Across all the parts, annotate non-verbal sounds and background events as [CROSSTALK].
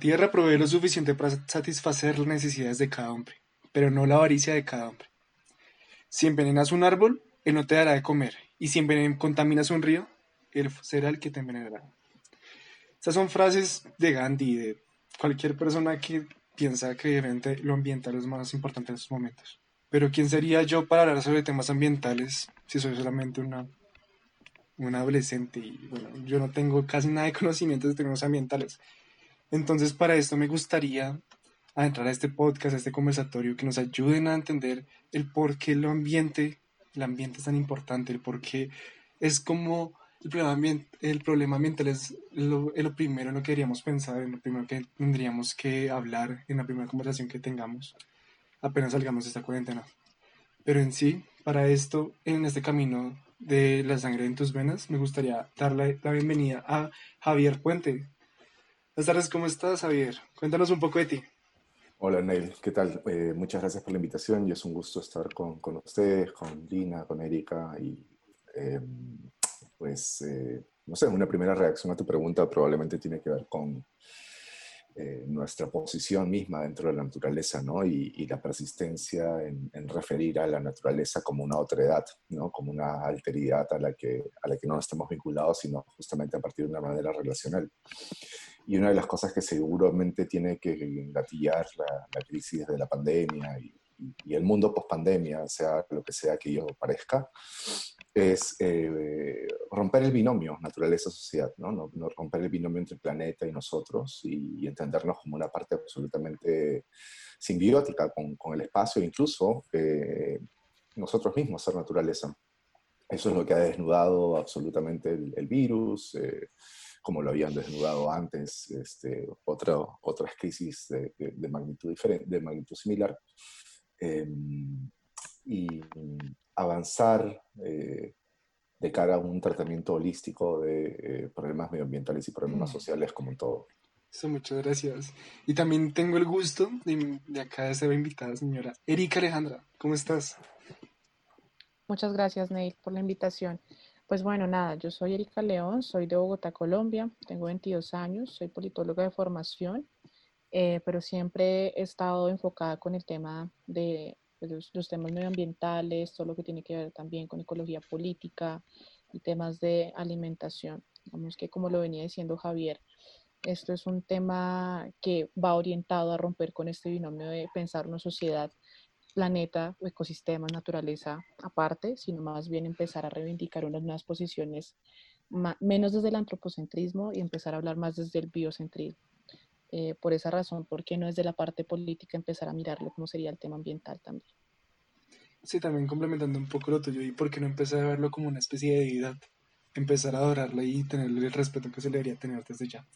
Tierra provee lo suficiente para satisfacer las necesidades de cada hombre, pero no la avaricia de cada hombre. Si envenenas un árbol, él no te dará de comer, y si contaminas un río, él será el que te envenenará. Estas son frases de Gandhi, de cualquier persona que piensa que lo ambiental es más importante en estos momentos. Pero ¿quién sería yo para hablar sobre temas ambientales si soy solamente una, un adolescente y bueno, yo no tengo casi nada de conocimientos de temas ambientales? Entonces para esto me gustaría entrar a este podcast, a este conversatorio, que nos ayuden a entender el por qué el ambiente, el ambiente es tan importante, el por qué es como el problema, el problema ambiental es lo, lo, primero en lo que deberíamos pensar, en lo primero que tendríamos que hablar en la primera conversación que tengamos apenas salgamos de esta cuarentena. Pero en sí, para esto, en este camino de la sangre en tus venas, me gustaría darle la bienvenida a Javier Puente. Buenas tardes, ¿cómo estás, Javier? Cuéntanos un poco de ti. Hola, Neil, ¿qué tal? Eh, muchas gracias por la invitación y es un gusto estar con, con ustedes, con Lina, con Erika y em, pues, eh, no sé, una primera reacción a tu pregunta probablemente tiene que ver con eh, nuestra posición misma dentro de la naturaleza, ¿no? Y, la persistencia en, referir a la naturaleza como una otra edad, ¿no? Como una alteridad a la que, a la que no estamos vinculados, sino justamente a partir de una manera relacional. Y una de las cosas que seguramente tiene que engatillar la, la crisis de la pandemia y, y el mundo post pandemia, sea lo que sea que ello parezca, es eh, romper el binomio naturaleza-sociedad, ¿no? ¿no? romper el binomio entre el planeta y nosotros y, entendernos como una parte absolutamente simbiótica con, con el espacio, incluso eh, nosotros mismos ser naturaleza. Eso es lo que ha desnudado absolutamente el, virus, eh, como lo habían desnudado antes este, otra, otras crisis de, de, magnitud diferente, de magnitud similar. Em, y avanzar eh, de cara a un tratamiento holístico de eh, problemas medioambientales y problemas mm. sociales como todo. Eso, muchas gracias. Y también tengo el gusto de, de acá de ser invitada, señora Erika Alejandra. ¿Cómo estás? Muchas gracias, Neil, por la invitación. Pues bueno, nada, yo soy Erika León, soy de Bogotá, Colombia, tengo 22 años, soy politóloga de formación, eh, pero siempre he estado enfocada con el tema de pues, los, temas medioambientales, todo lo que tiene que ver también con ecología política y temas de alimentación. Vamos que como lo venía diciendo Javier, esto es un tema que va orientado a romper con este binomio de pensar una sociedad, planeta, ecosistemas, naturaleza aparte, sino más bien empezar a reivindicar unas nuevas posiciones, menos desde el antropocentrismo y empezar a hablar más desde el biocentrismo. Eh, por esa razón, ¿por qué no es de la parte política empezar a mirarlo como sería el tema ambiental también? Sí, también complementando un poco lo tuyo, ¿y por qué no empezar a verlo como una especie de deidad? Empezar a adorarla y tenerle el respeto que se le debería tener desde ya.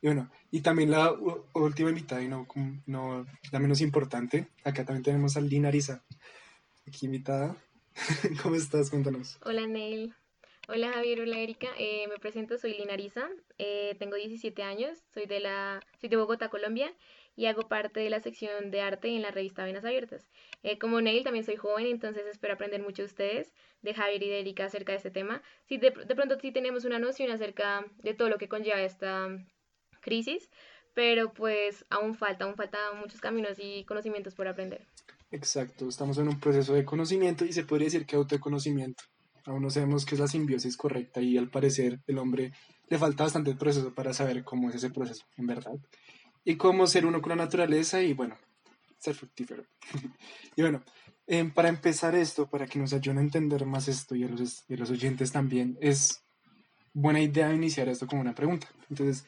Y bueno, y también la última invitada, y no, no la menos importante, acá también tenemos a Lina Arisa, aquí invitada. [LAUGHS] ¿Cómo estás? Cuéntanos. Hola, Neil. Hola Javier, hola Erika, eh, me presento, soy Linariza, eh, tengo 17 años, soy de, la, soy de Bogotá, Colombia y hago parte de la sección de arte en la revista Venas Abiertas. Eh, como Neil también soy joven, entonces espero aprender mucho de ustedes, de Javier y de Erika acerca de este tema. Sí, de, de pronto sí tenemos una noción acerca de todo lo que conlleva esta crisis, pero pues aún falta, aún falta muchos caminos y conocimientos por aprender. Exacto, estamos en un proceso de conocimiento y se podría decir que autoconocimiento. Aún no sabemos qué es la simbiosis correcta y al parecer el hombre le falta bastante proceso para saber cómo es ese proceso, en verdad. Y cómo ser uno con la naturaleza y bueno, ser fructífero. [LAUGHS] y bueno, em, para empezar esto, para que nos ayuden a entender más esto y a, los, los oyentes también, es buena idea iniciar esto con una pregunta. Entonces,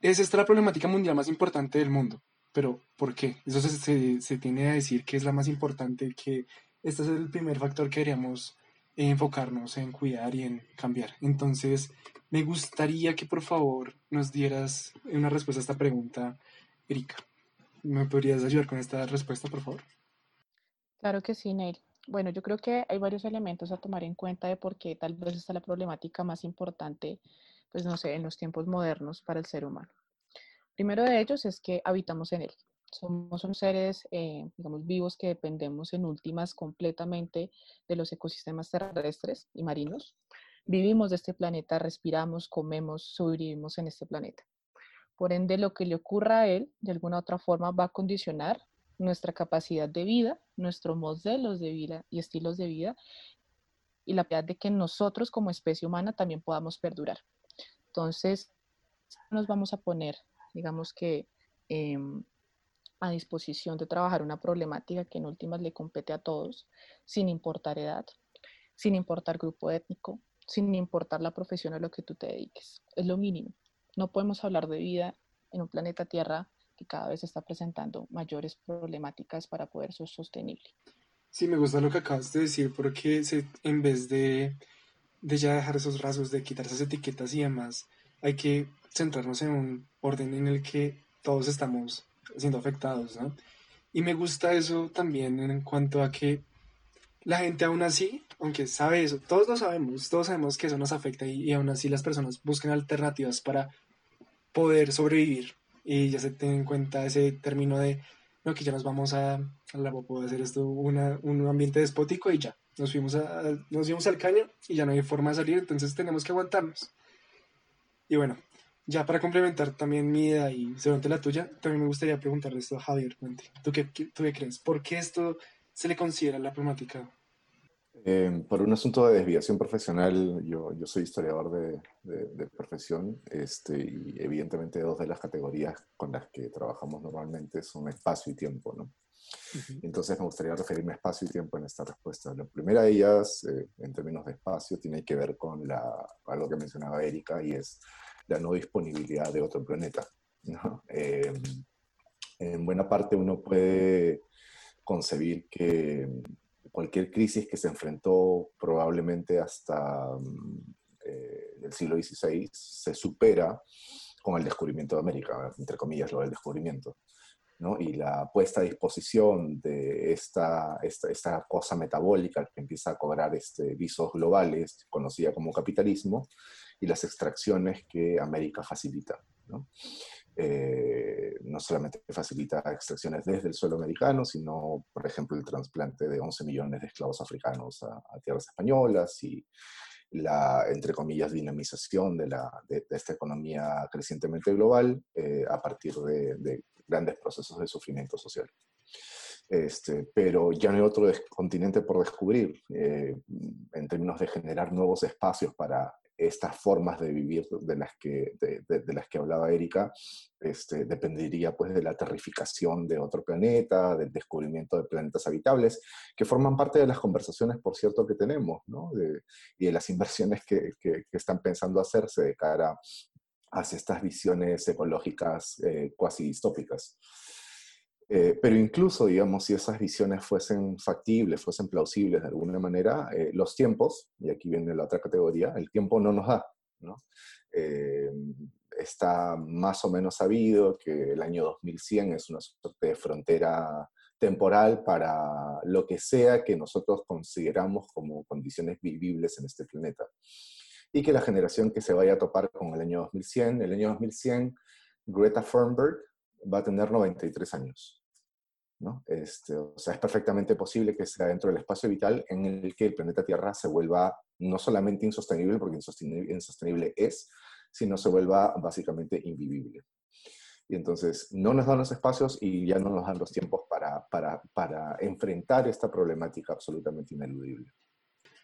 ¿es esta la problemática mundial más importante del mundo? Pero, ¿por qué? Eso se, se, se tiene a decir que es la más importante, que este es el primer factor que deberíamos enfocarnos en cuidar y en cambiar. Entonces, me gustaría que por favor nos dieras una respuesta a esta pregunta, Erika. ¿Me podrías ayudar con esta respuesta, por favor? Claro que sí, Neil. Bueno, yo creo que hay varios elementos a tomar en cuenta de por qué tal vez está la problemática más importante, pues no sé, en los tiempos modernos para el ser humano. Primero de ellos es que habitamos en él. Somos seres, eh, digamos, vivos que dependemos en últimas completamente de los ecosistemas terrestres y marinos. Vivimos de este planeta, respiramos, comemos, sobrevivimos en este planeta. Por ende, lo que le ocurra a él, de alguna u otra forma, va a condicionar nuestra capacidad de vida, nuestros modelos de vida y estilos de vida, y la piedad de que nosotros como especie humana también podamos perdurar. Entonces, nos vamos a poner, digamos que, em, a disposición de trabajar una problemática que en últimas le compete a todos, sin importar edad, sin importar grupo étnico, sin importar la profesión a lo que tú te dediques. Es lo mínimo. No podemos hablar de vida en un planeta Tierra que cada vez está presentando mayores problemáticas para poder ser sostenible. Sí, me gusta lo que acabas de decir, porque se, en vez de, de ya dejar esos rasgos, de quitar esas etiquetas y demás, hay que centrarnos en un orden en el que todos estamos siendo afectados, ¿no? Y me gusta eso también en cuanto a que la gente aún así, aunque sabe eso, todos lo sabemos, todos sabemos que eso nos afecta y, y aún así las personas buscan alternativas para poder sobrevivir y ya se tiene en cuenta ese término de no, que ya nos vamos a, a la puedo hacer esto una, un ambiente despótico y ya, nos fuimos, a, nos fuimos al caño y ya no hay forma de salir, entonces tenemos que aguantarnos. Y bueno, ya para complementar también mi idea y según la tuya, también me gustaría preguntarle esto a Javier ¿Tú qué, ¿Tú qué crees? ¿Por qué esto se le considera la problemática eh, por un asunto de desviación profesional, yo, yo soy historiador de, de, profesión este, y evidentemente dos de las categorías con las que trabajamos normalmente son espacio y tiempo. ¿no? Entonces me gustaría referirme a espacio y tiempo en esta respuesta. La primera de ellas, eh, en términos de espacio, tiene que ver con la, algo que mencionaba Erika y es la no disponibilidad de otro planeta. Eh, en buena parte uno puede concebir que cualquier crisis que se enfrentó probablemente hasta mm, eh, el siglo XVI se supera con el descubrimiento de América, entre comillas lo del descubrimiento. Y la puesta a disposición de esta, esta, esta, cosa metabólica que empieza a cobrar este, visos globales, conocida como capitalismo, y las extracciones que América facilita. ¿no? Eh, no solamente facilita extracciones desde el suelo americano, sino, por ejemplo, el trasplante de 11 millones de esclavos africanos a, tierras españolas y la, entre comillas, dinamización de, la, de, esta economía crecientemente global eh, a partir de, grandes procesos de sufrimiento social. Este, pero ya no hay otro continente por descubrir eh, en términos de generar nuevos espacios para estas formas de vivir de las que, de, las que hablaba Erika, este, dependería pues de la terrificación de otro planeta, del descubrimiento de planetas habitables, que forman parte de las conversaciones, por cierto, que tenemos, ¿no? y de las inversiones que, que, están pensando hacerse de cara hacia estas visiones ecológicas eh, cuasi distópicas. Eh, pero incluso, digamos, si esas visiones fuesen factibles, fuesen plausibles de alguna manera, eh, los tiempos, y aquí viene la otra categoría, el tiempo no nos da. ¿no? Eh, está más o menos sabido que el año 2100 es una suerte de frontera temporal para lo que sea que nosotros consideramos como condiciones vivibles en este planeta. Y que la generación que se vaya a topar con el año 2100, el año 2100, Greta Thunberg va a tener 93 años. Este, o sea, es perfectamente posible que sea dentro del espacio vital en el que el planeta Tierra se vuelva no solamente insostenible, porque insostenible, insostenible es, sino se vuelva básicamente invivible. Y entonces no nos dan los espacios y ya no nos dan los tiempos para, para, para enfrentar esta problemática absolutamente ineludible.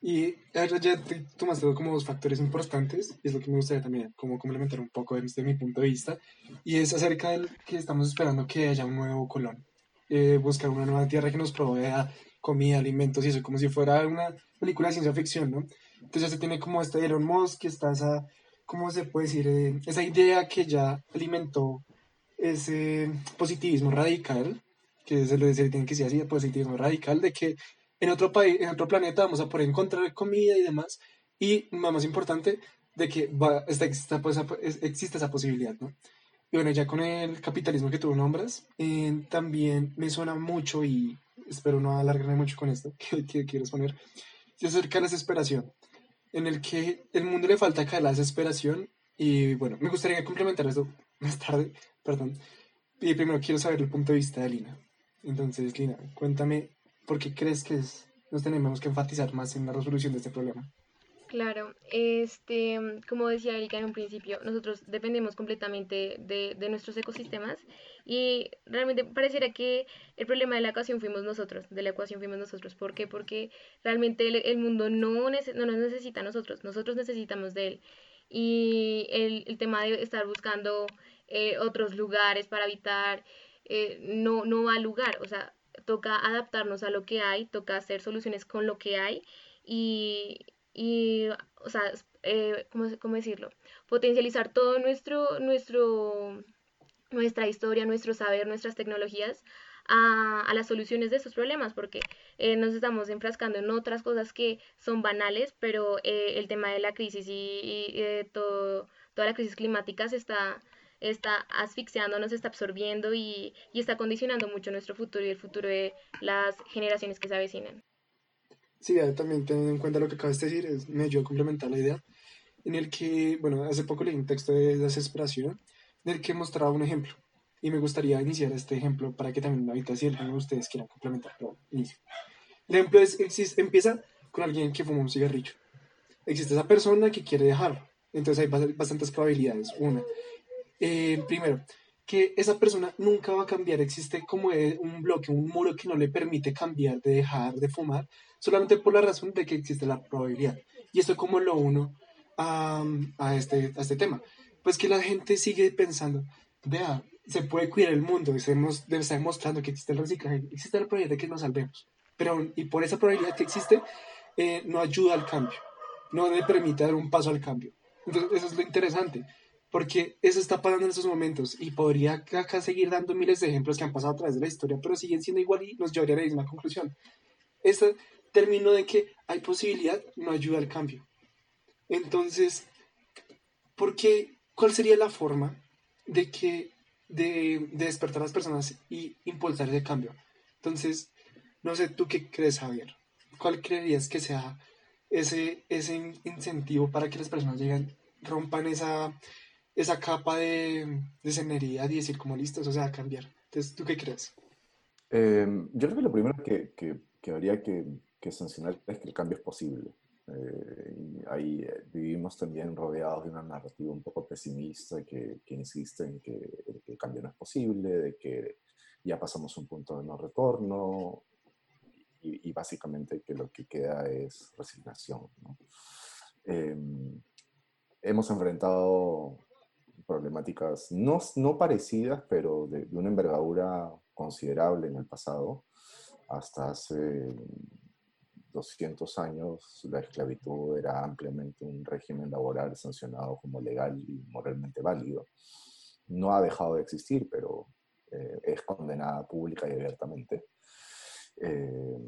Y ahora ya tomaste como dos factores importantes, y es lo que me gustaría también como complementar un poco desde mi punto de vista, y es acerca del que estamos esperando que haya un nuevo Colón. Eh, buscar una nueva tierra que nos provea comida, alimentos y eso, como si fuera una película de ciencia ficción, ¿no? Entonces se tiene como este Elon Musk, que está esa, ¿cómo se puede decir? Eh, esa idea que ya alimentó ese positivismo radical, que se le, tiene que decir así, positivismo radical, de que en otro país, en otro planeta vamos a poder encontrar comida y demás, y más importante, de que va, está, pues, existe esa posibilidad, ¿no? Y bueno, ya con el capitalismo que tú nombras, eh, también me suena mucho y espero no alargarme mucho con esto [LAUGHS] que, que quieres poner, se acerca a la desesperación, en el que el mundo le falta caer la desesperación y bueno, me gustaría complementar esto [LAUGHS] más tarde, perdón. Y primero quiero saber el punto de vista de Lina. Entonces, Lina, cuéntame, ¿por qué crees que es, nos tenemos que enfatizar más en la resolución de este problema? Claro, este, como decía Erika en un principio, nosotros dependemos completamente de, de, nuestros ecosistemas y realmente pareciera que el problema de la ecuación fuimos nosotros, de la ecuación fuimos nosotros. ¿Por qué? Porque realmente el, mundo no, no nos necesita a nosotros, nosotros necesitamos de él. Y el, el tema de estar buscando eh, otros lugares para habitar eh, no, no va al lugar, o sea, toca adaptarnos a lo que hay, toca hacer soluciones con lo que hay y y, o sea, eh, ¿cómo, decirlo? Potencializar todo nuestro, nuestro, nuestra historia, nuestro saber, nuestras tecnologías a, a las soluciones de esos problemas, porque eh, nos estamos enfrascando en otras cosas que son banales, pero eh, el tema de la crisis y, todo, toda la crisis climática se está, está asfixiando, nos está absorbiendo y, y está condicionando mucho nuestro futuro y el futuro de las generaciones que se avecinan. Sí, también teniendo en cuenta lo que acabas de decir, es, me ayudó a complementar la idea, en el que, bueno, hace poco leí un texto de desesperación, en el que mostraba un ejemplo, y me gustaría iniciar este ejemplo para que también ahorita si alguno de ustedes quieran complementar, pero inicio. El ejemplo es, existe, empieza con alguien que fuma un cigarrillo. Existe esa persona que quiere dejarlo, entonces hay bastantes probabilidades. Una, eh, primero, que esa persona nunca va a cambiar, existe como un bloque, un muro que no le permite cambiar de dejar de fumar, solamente por la razón de que existe la probabilidad. Y esto como lo uno a, a, este, a este tema. Pues que la gente sigue pensando, vea, se puede cuidar el mundo, estamos, está demostrando que existe el reciclaje, existe la probabilidad de que nos salvemos. Pero, y por esa probabilidad que existe, eh, no ayuda al cambio, no le permite dar un paso al cambio. Entonces, eso es lo interesante, porque eso está pasando en estos momentos y podría acá seguir dando miles de ejemplos que han pasado a través de la historia, pero siguen siendo igual y nos llevaría a la misma conclusión. Esta término de que hay posibilidad no ayuda al cambio. Entonces, ¿por? ¿Cuál sería la forma de que de, despertar a las personas y impulsar ese cambio? Entonces, no sé, ¿tú qué crees, Javier? ¿Cuál creerías que sea ese, ese incentivo para que las personas lleguen, rompan esa, esa capa de, de cenería y decir como listos, o sea, cambiar? Entonces, ¿tú qué crees? Eh, yo creo que lo primero que, que, que habría que que sancionar es que el cambio es posible. Eh, ahí eh, vivimos también rodeados de una narrativa un poco pesimista que, insiste en que, el cambio no es posible, de que ya pasamos un punto de no retorno y, básicamente que lo que queda es resignación. Em, hemos enfrentado problemáticas no, no parecidas, pero de, de, una envergadura considerable en el pasado, hasta hace 200 años la esclavitud era ampliamente un régimen laboral sancionado como legal y moralmente válido. No ha dejado de existir, pero eh, es condenada pública y abiertamente. Eh,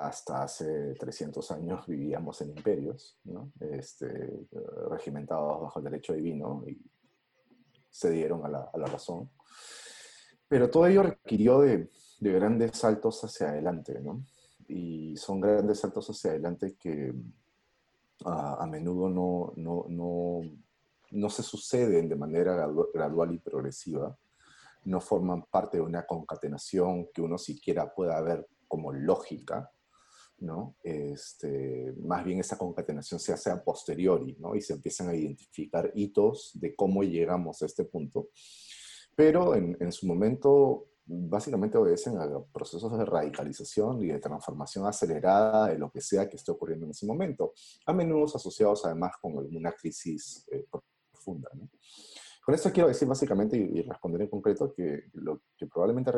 hasta hace 300 años vivíamos en imperios, este, regimentados bajo el derecho divino y se dieron a la, razón. Pero todo ello requirió de, de grandes saltos hacia adelante, ¿no? y son grandes saltos hacia adelante que a, menudo no, no, se suceden de manera gradual y progresiva, no forman parte de una concatenación que uno siquiera pueda ver como lógica, ¿no? Este, más bien esa concatenación se hace a posteriori, ¿no? Y se empiezan a identificar hitos de cómo llegamos a este punto. Pero en, en su momento básicamente obedecen a procesos de radicalización y de transformación acelerada de lo que sea que esté ocurriendo en ese momento, a menudo asociados además con alguna crisis eh, profunda. Con esto quiero decir básicamente y, responder en concreto que lo que probablemente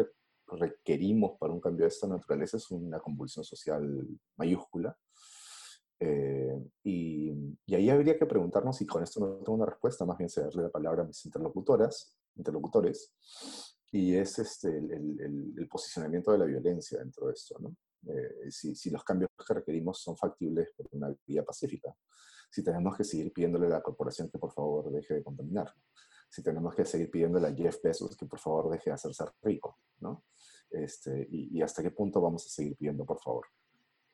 requerimos para un cambio de esta naturaleza es una convulsión social mayúscula. Eh, y, y, ahí habría que preguntarnos, y con esto no tengo una respuesta, más bien se darle la palabra a mis interlocutoras, interlocutores, y es este, el, el, posicionamiento de la violencia dentro de esto. ¿no? Eh, si, si, los cambios que requerimos son factibles por una vía pacífica, si tenemos que seguir pidiéndole a la corporación que por favor deje de contaminar, si tenemos que seguir pidiéndole a Jeff Bezos que por favor deje de hacerse rico, ¿no? Este, y, hasta qué punto vamos a seguir pidiendo por favor.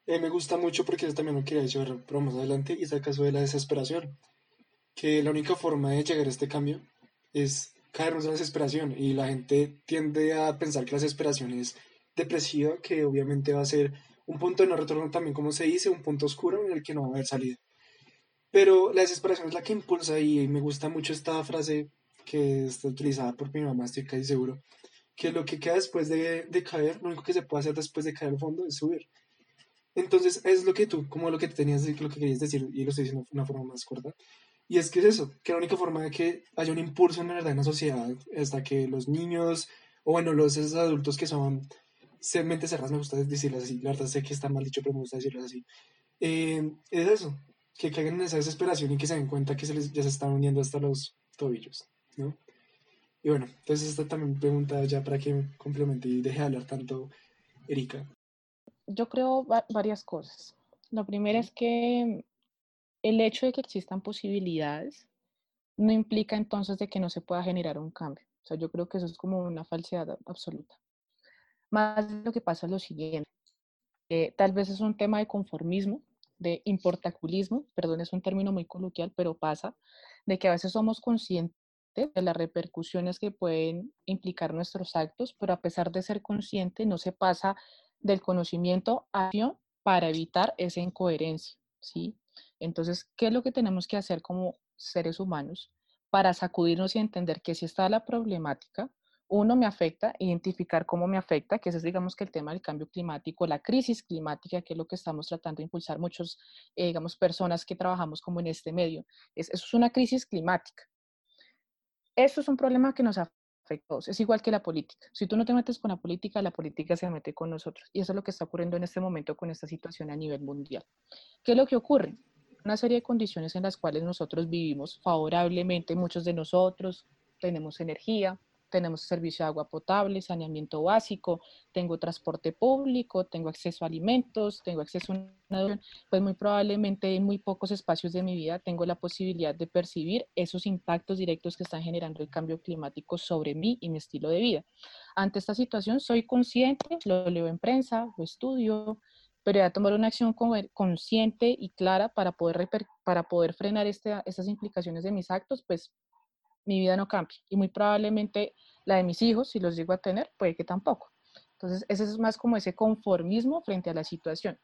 Me gusta mucho porque yo también lo quería decir, pero más adelante, y es el caso de la desesperación, que la única forma de llegar a este cambio es caernos en la desesperación y la gente tiende a pensar que la desesperación es depresiva, que obviamente va a ser un punto de no retorno también, como se dice, un punto oscuro en el que no va a haber salida. Pero la desesperación es la que impulsa y me gusta mucho esta frase que está utilizada por mi mamá, estoy casi seguro, que lo que queda después de, de caer, lo único que se puede hacer después de caer al fondo es subir. Entonces, es lo que tú, como lo que tenías, lo que querías decir, y lo estoy diciendo de una forma más corta, y es que es eso, que la única forma de que haya un impulso en la verdad en la sociedad, hasta que los niños, o bueno, los esos adultos que son mente cerradas, me gusta decirlo así, la verdad sé que está mal dicho, pero me gusta decirlo así, eh, es eso, que caigan en esa desesperación y que se den cuenta que se les, ya se están uniendo hasta los tobillos, ¿no? Y bueno, entonces esta también pregunta ya para que complemente y deje de hablar tanto Erika. Yo creo varias cosas. Lo primero es que el hecho de que existan posibilidades no implica entonces de que no se pueda generar un cambio. O sea, yo creo que eso es como una falsedad absoluta. Más lo que pasa es lo siguiente. Eh, tal vez es un tema de conformismo, de importaculismo, perdón, es un término muy coloquial, pero pasa, de que a veces somos conscientes de las repercusiones que pueden implicar nuestros actos, pero a pesar de ser consciente, no se pasa del conocimiento a acción para evitar esa incoherencia, ¿sí? Entonces, ¿qué es lo que tenemos que hacer como seres humanos para sacudirnos y entender que si está la problemática, uno me afecta, identificar cómo me afecta, que ese es digamos que el tema del cambio climático, la crisis climática, que es lo que estamos tratando de impulsar muchos, eh, digamos, personas que trabajamos como en este medio. Es, eso es una crisis climática. Eso es un problema que nos afecta a todos. Es igual que la política. Si tú no te metes con la política, la política se mete con nosotros. Y eso es lo que está ocurriendo en este momento con esta situación a nivel mundial. ¿Qué es lo que ocurre? Una serie de condiciones en las cuales nosotros vivimos favorablemente, muchos de nosotros tenemos energía, tenemos servicio de agua potable, saneamiento básico, tengo transporte público, tengo acceso a alimentos, tengo acceso a una pues muy probablemente en muy pocos espacios de mi vida tengo la posibilidad de percibir esos impactos directos que están generando el cambio climático sobre mí y mi estilo de vida. Ante esta situación soy consciente, lo leo en prensa, lo estudio, pero a tomar una acción consciente y clara para poder, para poder frenar este, estas implicaciones de mis actos, pues mi vida no cambie y muy probablemente la de mis hijos, si los llego a tener, puede que tampoco. Entonces, ese es más como ese conformismo frente a la situación.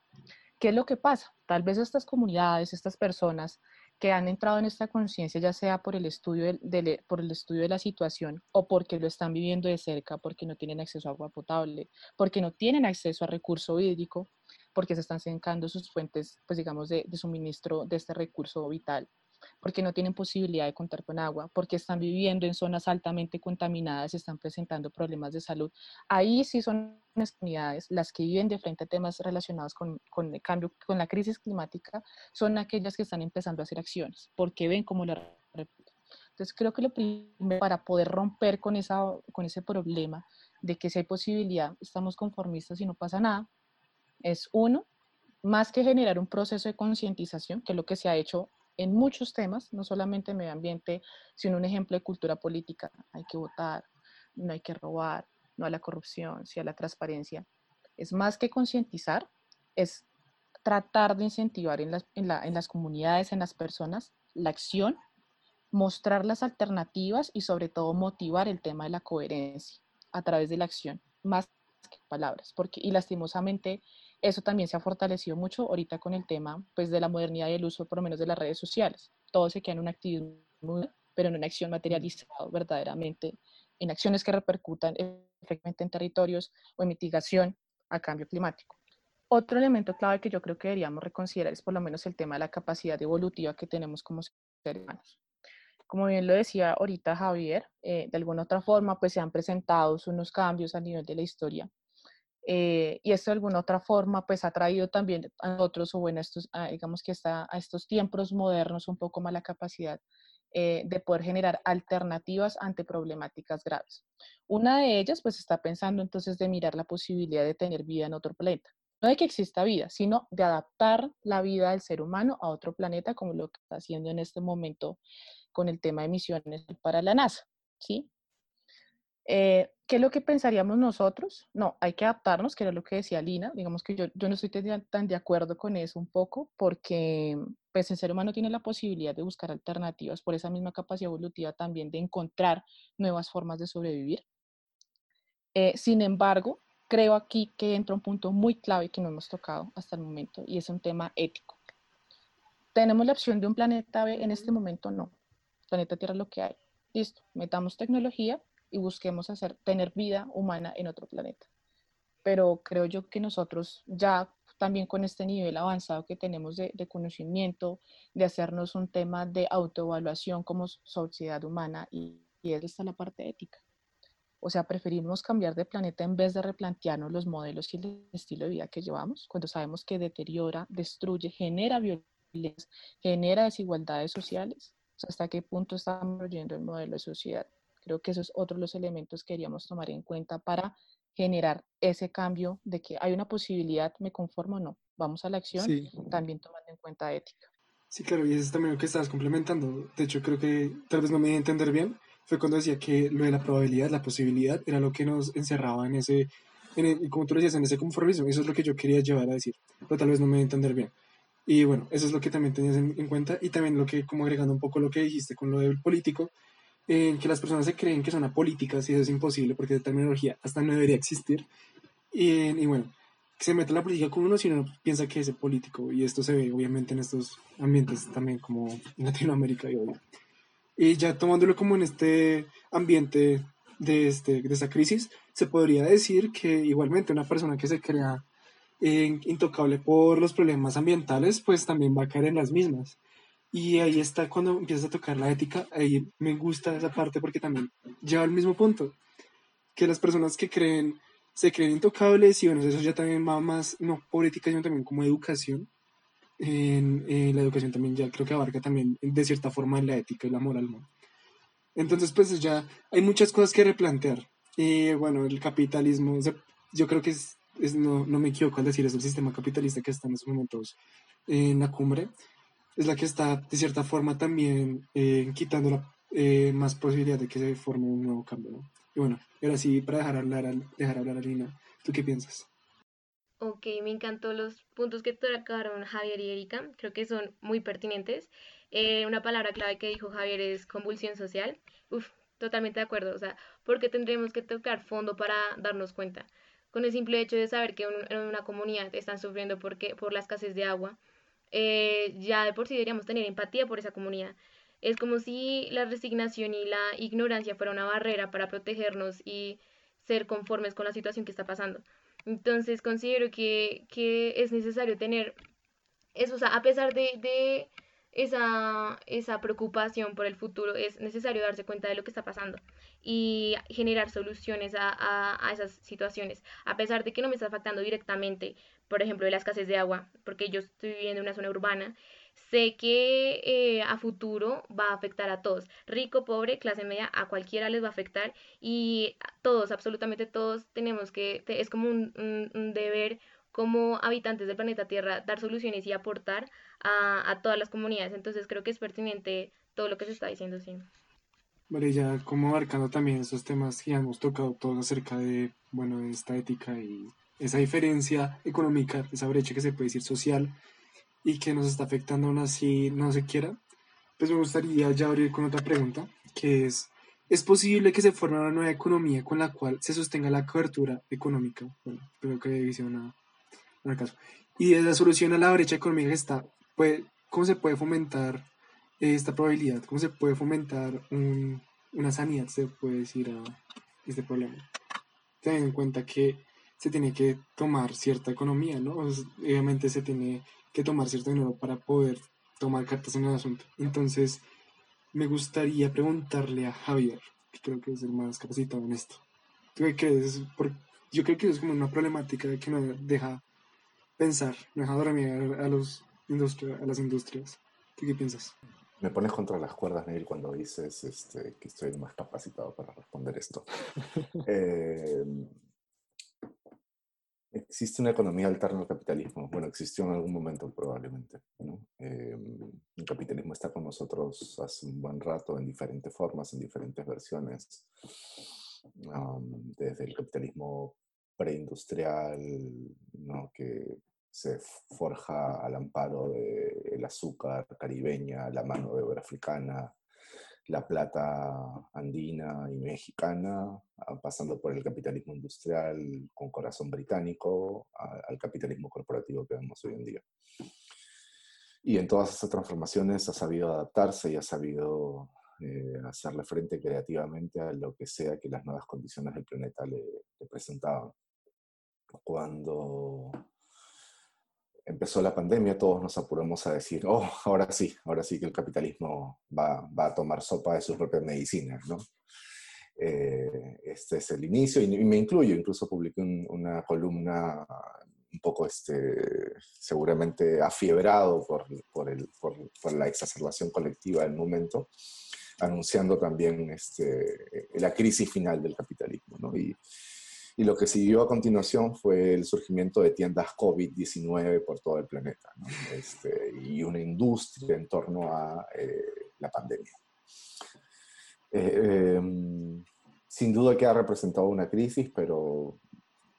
¿Qué es lo que pasa? Tal vez estas comunidades, estas personas que han entrado en esta conciencia, ya sea por el, estudio de, por el estudio de la situación o porque lo están viviendo de cerca, porque no tienen acceso a agua potable, porque no tienen acceso a recurso hídrico, porque se están secando sus fuentes, pues digamos, de suministro de este recurso vital porque no tienen posibilidad de contar con agua, porque están viviendo en zonas altamente contaminadas están presentando problemas de salud. Ahí sí son las comunidades, las que viven de frente a temas relacionados con, con el cambio, con la crisis climática, son aquellas que están empezando a hacer acciones, porque ven cómo la entonces creo que lo primero para poder romper con, esa, con ese problema de que si hay posibilidad, estamos conformistas y no pasa nada, es uno, más que generar un proceso de concientización, que es lo que se ha hecho en muchos temas, no solamente en medio ambiente, sino un ejemplo de cultura política. Hay que votar, no hay que robar, no a la corrupción, sí a la transparencia. Es más que concientizar, es tratar de incentivar en las, en, en las comunidades, en las personas, la acción, mostrar las alternativas y sobre todo motivar el tema de la coherencia a través de la acción, más que palabras, porque y lastimosamente eso también se ha fortalecido mucho ahorita con el tema pues, de la modernidad y el uso por lo menos de las redes sociales. Todo se queda en un activismo, pero en una acción materializada verdaderamente, en acciones que repercutan efectivamente en territorios o en mitigación a cambio climático. Otro elemento clave que yo creo que deberíamos reconsiderar es por lo menos el tema de la capacidad evolutiva que tenemos como seres humanos. Como bien lo decía ahorita Javier, eh, de alguna otra forma pues se han presentado unos cambios a nivel de la historia eh, y esto de alguna otra forma pues ha traído también a nosotros o bueno, estos, digamos que está a estos tiempos modernos un poco más la capacidad eh, de poder generar alternativas ante problemáticas graves. Una de ellas pues está pensando entonces de mirar la posibilidad de tener vida en otro planeta. No de que exista vida, sino de adaptar la vida del ser humano a otro planeta como lo que está haciendo en este momento con el tema de misiones para la NASA. ¿sí? Eh, ¿Qué es lo que pensaríamos nosotros? No, hay que adaptarnos, que era lo que decía Lina. Digamos que yo, yo no estoy tan de acuerdo con eso un poco, porque pues, el ser humano tiene la posibilidad de buscar alternativas por esa misma capacidad evolutiva también de encontrar nuevas formas de sobrevivir. Eh, sin embargo, creo aquí que entra un punto muy clave que no hemos tocado hasta el momento y es un tema ético. ¿Tenemos la opción de un planeta B en este momento? No. Planeta Tierra es lo que hay. Listo, metamos tecnología y busquemos hacer, tener vida humana en otro planeta. Pero creo yo que nosotros ya también con este nivel avanzado que tenemos de, conocimiento, de hacernos un tema de autoevaluación como sociedad humana y, y ahí está la parte ética. O sea, preferimos cambiar de planeta en vez de replantearnos los modelos y el estilo de vida que llevamos, cuando sabemos que deteriora, destruye, genera violencia, genera desigualdades sociales. O sea, ¿hasta qué punto estamos yendo el modelo de sociedad? Creo que eso es otro de los elementos que queríamos tomar en cuenta para generar ese cambio de que hay una posibilidad, me conformo o no. Vamos a la acción, también tomando en cuenta ética. Sí, claro, y eso es también lo que estabas complementando. De hecho, creo que tal vez no me di a entender bien, fue cuando decía que lo de la probabilidad, la posibilidad, era lo que nos encerraba en ese, en como tú decías, en ese conformismo. Eso es lo que yo quería llevar a decir, pero tal vez no me voy a entender bien. Y bueno, eso es lo que también tenías en, cuenta y también lo que, como agregando un poco lo que dijiste con lo del político, en que las personas se creen que son apolíticas y eso es imposible porque esa terminología hasta no debería existir. Y, y bueno, que se mete en la política con uno si uno piensa que es político y esto se ve obviamente en estos ambientes también como en Latinoamérica y hoy. Y ya tomándolo como en este ambiente de, este, de esta crisis, se podría decir que igualmente una persona que se crea eh, intocable por los problemas ambientales, pues también va a caer en las mismas. Y ahí está cuando empieza a tocar la ética, ahí me gusta esa parte porque también lleva al mismo punto, que las personas que creen, se creen intocables y bueno, eso ya también va más, no por ética, sino también como educación, en, la educación también ya creo que abarca también de cierta forma la ética y la moral. Entonces, pues ya hay muchas cosas que replantear. Y bueno, el capitalismo, yo creo que es, no, no, me equivoco al decir, es el sistema capitalista que está en estos momentos en la cumbre, es la que está de cierta forma también eh, quitando la, eh, más posibilidad de que se forme un nuevo cambio. Y bueno, ahora sí, para dejar hablar, dejar hablar a Lina, ¿tú qué piensas? Ok, me encantó los puntos que tocaron Javier y Erika, creo que son muy pertinentes. Eh, una palabra clave que dijo Javier es convulsión social. Uf, totalmente de acuerdo, o sea, porque tendremos que tocar fondo para darnos cuenta. Con el simple hecho de saber que en una comunidad están sufriendo porque, por la escasez de agua, eh, ya de por sí deberíamos tener empatía por esa comunidad. Es como si la resignación y la ignorancia fuera una barrera para protegernos y ser conformes con la situación que está pasando. Entonces considero que, que es necesario tener eso, o sea, a pesar de, de esa, esa preocupación por el futuro, es necesario darse cuenta de lo que está pasando y generar soluciones a, a, a, esas situaciones, a pesar de que no me está afectando directamente, por ejemplo, de la escasez de agua, porque yo estoy viviendo en una zona urbana, sé que eh, a futuro va a afectar a todos, rico, pobre, clase media, a cualquiera les va a afectar y todos, absolutamente todos tenemos que, es como un, deber como habitantes del planeta Tierra dar soluciones y aportar a, todas las comunidades. Entonces creo que es pertinente todo lo que se está diciendo, sí. Vale, ya como abarcando también esos temas que hemos tocado todos acerca de, bueno, esta ética y esa diferencia económica, esa brecha que se puede decir social, y que nos está afectando aún así no se quiera, pues me gustaría ya abrir con otra pregunta, que es, ¿es posible que se forme una nueva economía con la cual se sostenga la cobertura económica? Bueno, creo que dice una, una caso. Y la solución a la brecha económica está, pues, ¿cómo se puede fomentar esta probabilidad? ¿Cómo se puede fomentar una sanidad, se puede decir, a este problema? Ten en cuenta que se tiene que tomar cierta economía, ¿no? obviamente se tiene que tomar cierto dinero para poder tomar cartas en el asunto. Entonces, me gustaría preguntarle a Javier, que creo que es el más capacitado en esto. ¿Tú qué crees? yo creo que es como una problemática que no deja pensar, no deja dormir a, los a las industrias. ¿Tú qué piensas? Me pones contra las cuerdas, Neil, cuando dices este, que estoy más capacitado para responder esto. [LAUGHS] eh, existe una economía alterna al capitalismo. Bueno, existió en algún momento probablemente. Em, el capitalismo está con nosotros hace un buen rato en diferentes formas, en diferentes versiones. desde el capitalismo preindustrial, ¿no? que se forja al amparo del azúcar caribeña, la mano de obra africana, la plata andina y mexicana, pasando por el capitalismo industrial con corazón británico, al capitalismo corporativo que vemos hoy en día. Y en todas esas transformaciones ha sabido adaptarse y ha sabido eh, hacerle frente creativamente a lo que sea que las nuevas condiciones del planeta le, presentaban. Cuando empezó la pandemia, todos nos apuramos a decir, oh, ahora sí, ahora sí que el capitalismo va, va a tomar sopa de su propia medicina, ¿no? Eh, este es el inicio y, me incluyo, incluso publiqué una columna un poco este, seguramente afiebrado por, por, el, por, por, la exacerbación colectiva del momento, anunciando también este, la crisis final del capitalismo. ¿no? Y, y, lo que siguió a continuación fue el surgimiento de tiendas COVID-19 por todo el planeta este, y una industria en torno a eh, la pandemia. Eh, em, sin duda que ha representado una crisis, pero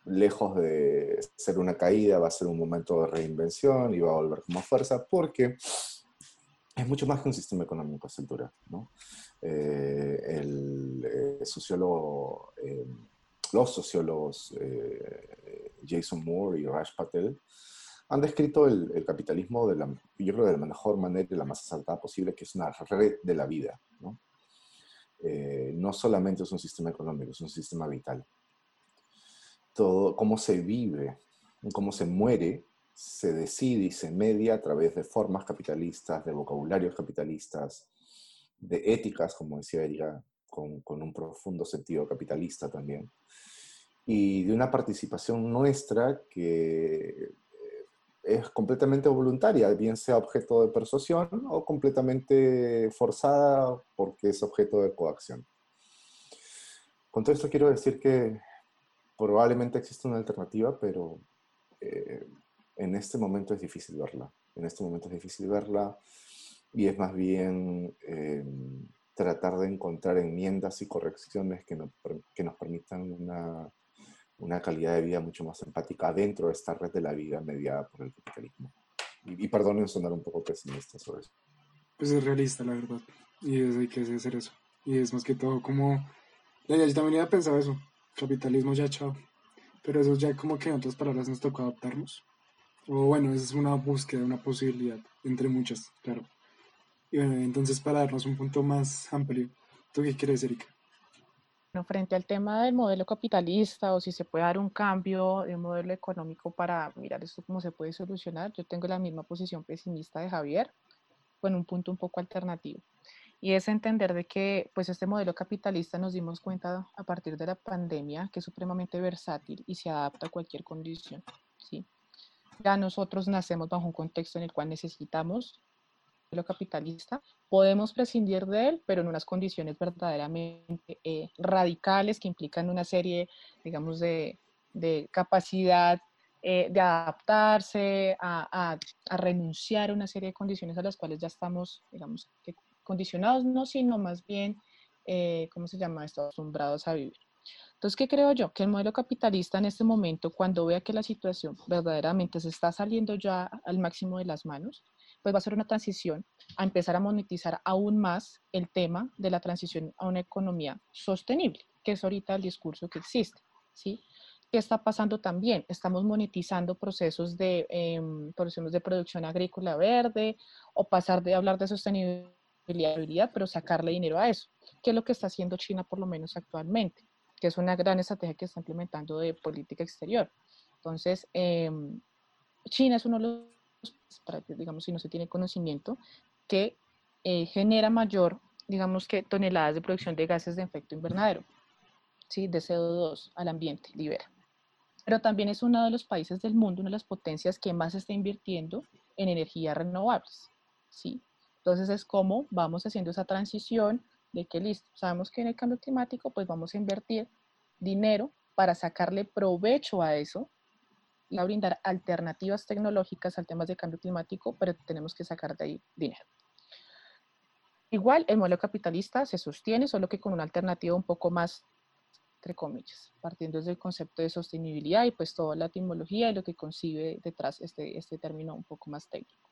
lejos de ser una caída, va a ser un momento de reinvención y va a volver con más fuerza porque es mucho más que un sistema económico a ¿no? Eh, el, eh, sociólogo, eh, los sociólogos Jason Moore y Raj Patel han descrito el, capitalismo de la, yo creo de la mejor manera y la más asaltada posible, que es una red de la vida. ¿no? no solamente es un sistema económico, es un sistema vital todo cómo se vive, cómo se muere, se decide y se media a través de formas capitalistas, de vocabularios capitalistas, de éticas, como decía ella, con, con un profundo sentido capitalista también, y de una participación nuestra que eh, es completamente voluntaria, bien sea objeto de persuasión o completamente forzada porque es objeto de coacción. Con todo esto quiero decir que probablemente existe una alternativa, pero eh, en este momento es difícil verla. En este momento es difícil verla y es más bien em, tratar de encontrar enmiendas y correcciones que, que nos permitan una, una, calidad de vida mucho más empática dentro de esta red de la vida mediada por el capitalismo. Y, y perdonen sonar un poco pesimista sobre eso. Pues es realista, la verdad. Y es, hay que hacer eso. Y es más que todo como... Yo también había pensado eso capitalismo ya chao. Pero eso ya como que en otras palabras nos tocó adaptarnos. O bueno, es una búsqueda, una posibilidad, entre muchas, claro. Entonces para darnos un punto más amplio, ¿tú qué quieres, Erika? Bueno, frente al tema del modelo capitalista o si se puede dar un cambio de modelo económico para mirar esto cómo se puede solucionar, yo tengo la misma posición pesimista de Javier, con un punto un poco alternativo y es entender de que pues este modelo capitalista nos dimos cuenta a partir de la pandemia que es supremamente versátil y se adapta a cualquier condición, ¿sí? Ya nosotros nacemos bajo un contexto en el cual necesitamos lo capitalista, podemos prescindir de él, pero en unas condiciones verdaderamente eh, radicales que implican una serie, digamos, de, de capacidad eh, de adaptarse, a, a, renunciar a una serie de condiciones a las cuales ya estamos, digamos, condicionados no, sino más bien, eh, ¿cómo se llama esto? Acostumbrados a vivir. Entonces, ¿qué creo yo? Que el modelo capitalista en este momento, cuando vea que la situación verdaderamente se está saliendo ya al máximo de las manos, pues va a ser una transición a empezar a monetizar aún más el tema de la transición a una economía sostenible, que es ahorita el discurso que existe, ¿sí? ¿Qué está pasando también? Estamos monetizando procesos de, eh, procesos de producción agrícola verde o pasar de hablar de sostenibilidad pero sacarle dinero a eso, que es lo que está haciendo China por lo menos actualmente, que es una gran estrategia que está implementando de política exterior. Entonces, em, China es uno de los, digamos, si no se tiene conocimiento, que eh, genera mayor, digamos que toneladas de producción de gases de efecto invernadero, ¿sí? de CO2 al ambiente, libera. Pero también es uno de los países del mundo, una de las potencias que más está invirtiendo en energías renovables, ¿sí? Entonces es como vamos haciendo esa transición de que listo, sabemos que en el cambio climático pues vamos a invertir dinero para sacarle provecho a eso a brindar alternativas tecnológicas al tema de cambio climático, pero tenemos que sacar de ahí dinero. Igual el modelo capitalista se sostiene, solo que con una alternativa un poco más, entre comillas, partiendo desde el concepto de sostenibilidad y pues toda la etimología y lo que concibe detrás este, este término un poco más técnico.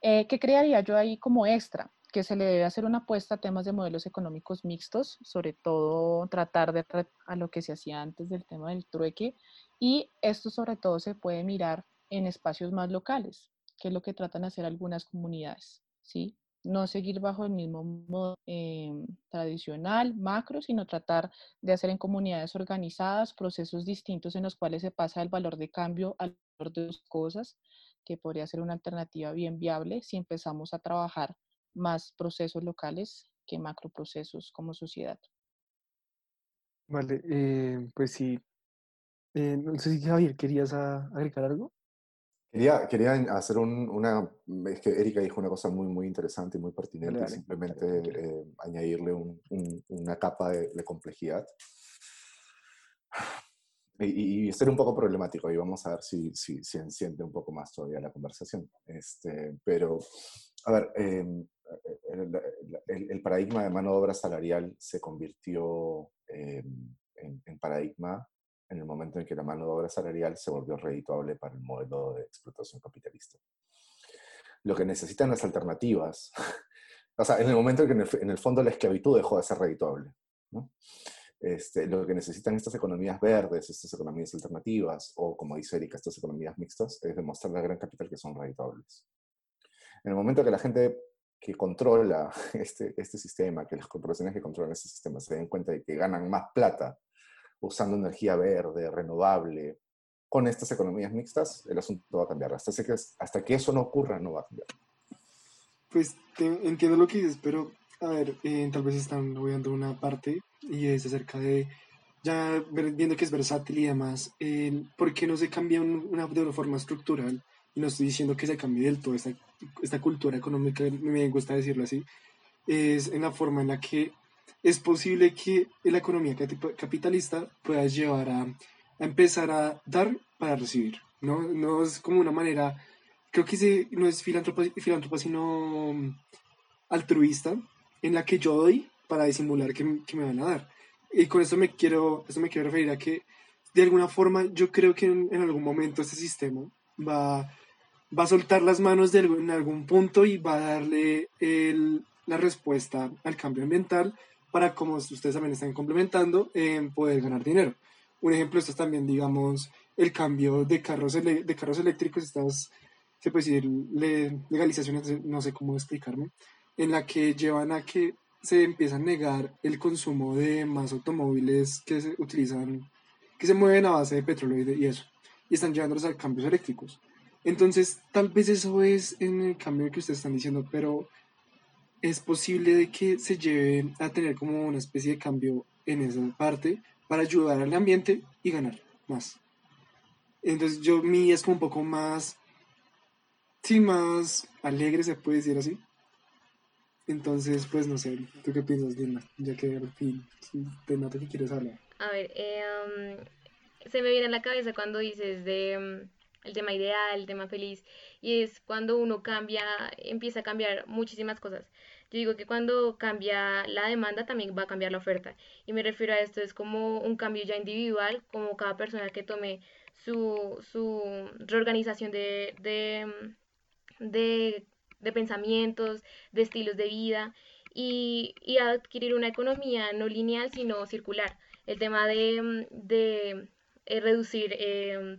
Eh, ¿Qué crearía yo ahí como extra? Que se le debe hacer una apuesta a temas de modelos económicos mixtos, sobre todo tratar de a lo que se hacía antes del tema del trueque, y esto sobre todo se puede mirar en espacios más locales, que es lo que tratan de hacer algunas comunidades, ¿sí? No seguir bajo el mismo modo em, tradicional, macro, sino tratar de hacer en comunidades organizadas procesos distintos en los cuales se pasa el valor de cambio al valor de dos cosas, que podría ser una alternativa bien viable si empezamos a trabajar más procesos locales que macroprocesos como sociedad. Vale, eh, pues sí. Eh, no sé si Javier, ¿querías agregar algo? Quería, quería hacer una, es que Erika dijo una cosa muy, muy interesante y muy pertinente, simplemente eh, añadirle una capa de, complejidad. Y, y, ser un poco problemático, y vamos a ver si, si, si enciende un poco más todavía la conversación. Este, pero, a ver, em, el, paradigma de mano de obra salarial se convirtió en, paradigma en el momento en que la mano de obra salarial se volvió redituable para el modelo de explotación capitalista. Lo que necesitan las alternativas, [LAUGHS] o sea, en el momento en que en el, fondo la esclavitud dejó de ser redituable, Este, lo que necesitan estas economías verdes, estas economías alternativas, o como dice Erika, estas economías mixtas, es demostrar al gran capital que son redituables. En el momento que la gente que controla [LAUGHS] este, este sistema, que las corporaciones que controlan este sistema se den cuenta de que ganan más plata usando energía verde, renovable, con estas economías mixtas, el asunto va a cambiar. Hasta que, hasta que eso no ocurra, no va a cambiar. Pues entiendo lo que dices, pero a ver, eh, tal vez están olvidando una parte y es acerca de, ya viendo que es versátil y demás, eh, ¿por qué no se cambia una, de una forma estructural? Y no estoy diciendo que se cambie del todo esta, esta cultura económica, me gusta decirlo así, es en la forma en la que es posible que la economía capitalista pueda llevar a, empezar a dar para recibir, ¿no? No es como una manera, creo que no es filántropa, sino mm, altruista, en la que yo doy para disimular que, me van a dar. Y con eso me quiero, eso me quiero referir a que de alguna forma yo creo que en, algún momento este sistema va, va a soltar las manos en algún punto y va a darle la respuesta al cambio ambiental para, como ustedes también están complementando, eh, poder ganar dinero. Un ejemplo esto es también, digamos, el cambio de carros, de carros eléctricos, estas, se puede decir, legalizaciones, no sé cómo explicarme, en la que llevan a que se empieza a negar el consumo de más automóviles que se utilizan, que se mueven a base de petróleo y, y eso, y están llevándolos a cambios eléctricos. Entonces, tal vez eso es en el cambio que ustedes están diciendo, pero es posible de que se lleve a tener como una especie de cambio en esa parte para ayudar al ambiente y ganar más. Entonces yo mi es como un poco más, sí, más alegre se puede decir así. Entonces, pues no sé, ¿tú qué piensas, Dina? Ya que al fin te noto que quieres hablar. A ver, eh, um, se me viene a la cabeza cuando dices de um, el tema ideal, el tema feliz, y es cuando uno cambia, empieza a cambiar muchísimas cosas. Yo digo que cuando cambia la demanda también va a cambiar la oferta. Y me refiero a esto, es como un cambio ya individual, como cada persona que tome su, su reorganización de, de, de, pensamientos, de estilos de vida y, y, adquirir una economía no lineal, sino circular. El tema de, de eh, reducir eh,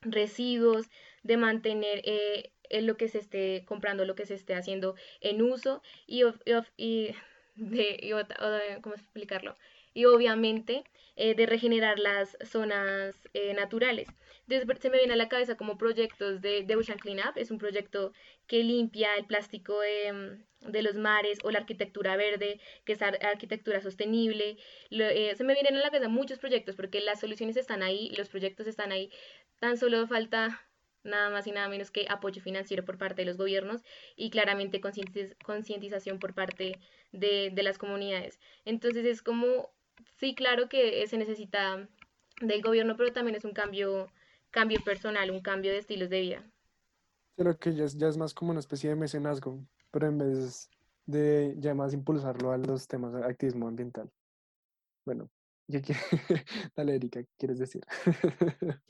residuos, de mantener eh, lo que se esté comprando, lo que se esté haciendo en uso y, [LAUGHS] de, ¿cómo explicarlo? Y obviamente eh, de regenerar las zonas eh, naturales. Entonces se me viene a la cabeza como proyectos de, de Ocean Cleanup, es un proyecto que limpia el plástico de, de los mares o la arquitectura verde, que es arquitectura sostenible. Se me vienen a la cabeza muchos proyectos porque las soluciones están ahí, los proyectos están ahí, tan solo falta nada más y nada menos que apoyo financiero por parte de los gobiernos y claramente concientización por parte de, las comunidades. Entonces es como, sí, claro que se necesita del gobierno, pero también es un cambio, cambio personal, un cambio de estilos de vida. Creo que ya es, ya es más como una especie de mecenazgo, pero en vez de ya más impulsarlo a los temas de activismo ambiental. Bueno, que... [LAUGHS] Dale, Erika, ¿qué quieres decir? [LAUGHS]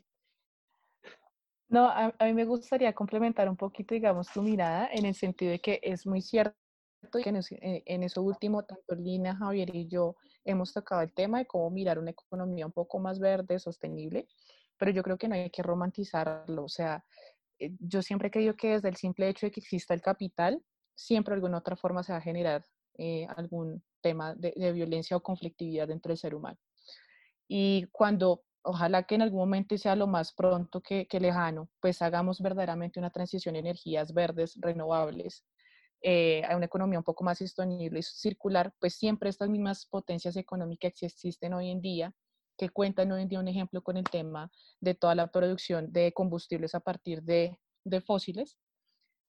No, a, mí me gustaría complementar un poquito, digamos, tu mirada en el sentido de que es muy cierto que eh, en eso último, tanto Lina, Javier y yo hemos tocado el tema de cómo mirar una economía un poco más verde, sostenible, pero yo creo que no hay que romantizarlo. O sea, eh, yo siempre he creído que desde el simple hecho de que exista el capital, siempre de alguna otra forma se va a generar eh, algún tema de, violencia o conflictividad dentro del ser humano. Y cuando, ojalá que en algún momento sea lo más pronto que, que lejano, pues hagamos verdaderamente una transición a energías verdes, renovables, eh, a una economía un poco más sostenible y circular, pues siempre estas mismas potencias económicas que existen hoy en día, que cuentan hoy en día un ejemplo con el tema de toda la producción de combustibles a partir de, de fósiles,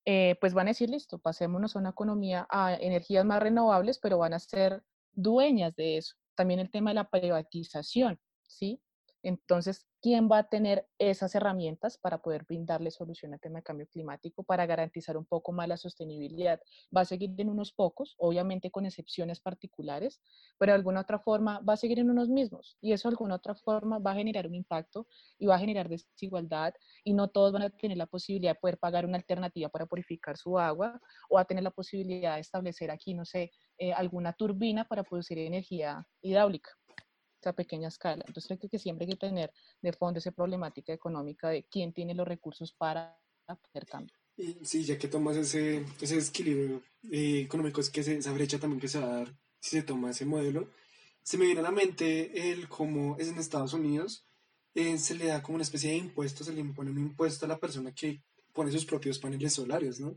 eh, pues van a decir, listo, pasémonos a una economía a energías más renovables, pero van a ser dueñas de eso. También el tema de la privatización, ¿sí? Entonces, ¿quién va a tener esas herramientas para poder brindarle solución al tema del cambio climático, para garantizar un poco más la sostenibilidad? Va a seguir en unos pocos, obviamente con excepciones particulares, pero de alguna otra forma va a seguir en unos mismos y eso de alguna otra forma va a generar un impacto y va a generar desigualdad y no todos van a tener la posibilidad de poder pagar una alternativa para purificar su agua o a tener la posibilidad de establecer aquí, no sé, eh, alguna turbina para producir energía hidráulica a pequeña escala. Entonces creo que siempre hay que tener de fondo esa problemática económica de quién tiene los recursos para hacer cambio. Sí, ya que tomas ese, ese equilibrio eh, económico, es que esa brecha también que se va a dar si se toma ese modelo, se me viene a la mente el cómo es en Estados Unidos, eh, se le da como una especie de impuesto, se le impone un impuesto a la persona que pone sus propios paneles solares, ¿no?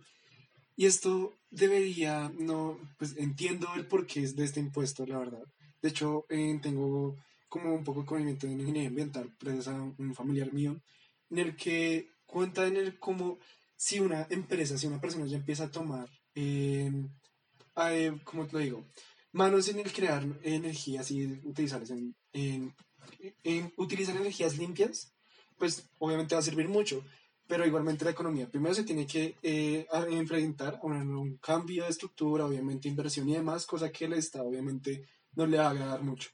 Y esto debería, no, pues entiendo el porqué de este impuesto, la verdad, de hecho, eh, tengo como un poco de conocimiento en ingeniería ambiental, gracias a un familiar mío, en el que cuenta en el cómo si una empresa, si una persona ya empieza a tomar, eh, ¿cómo te lo digo? Manos en el crear energías y utilizarlas en, utilizar energías limpias, pues obviamente va a servir mucho, pero igualmente la economía primero se tiene que eh, enfrentar a un, un, cambio de estructura, obviamente inversión y demás, cosa que el Estado obviamente no le va a agradar mucho.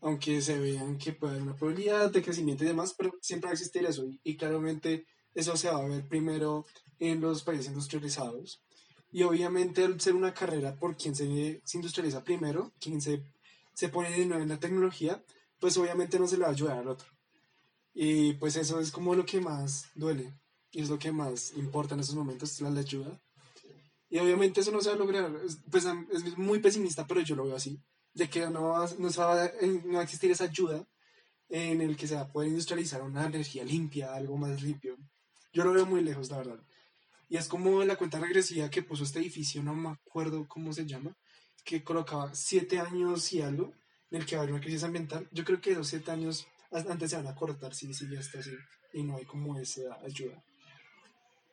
Aunque se vean que puede haber una probabilidad de crecimiento y demás, pero siempre va a existir eso. Y, claramente eso se va a ver primero en los países industrializados. Y obviamente al ser una carrera por quien se, industrializa primero, quien se, se pone de nuevo en la tecnología, pues obviamente no se le va a ayudar al otro. Y pues eso es como lo que más duele y es lo que más importa en estos momentos, la ayuda. Y obviamente eso no se va a lograr, pues es muy pesimista, pero yo lo veo así de que no va, va, no va a existir esa ayuda en el que se va a poder industrializar una energía limpia, algo más limpio. Yo lo veo muy lejos, la verdad. Y es como la cuenta regresiva que puso este edificio, no me acuerdo cómo se llama, que colocaba siete años y algo en el que va a haber una crisis ambiental. Yo creo que esos siete años antes se van a cortar si, si ya está así y no hay como esa ayuda.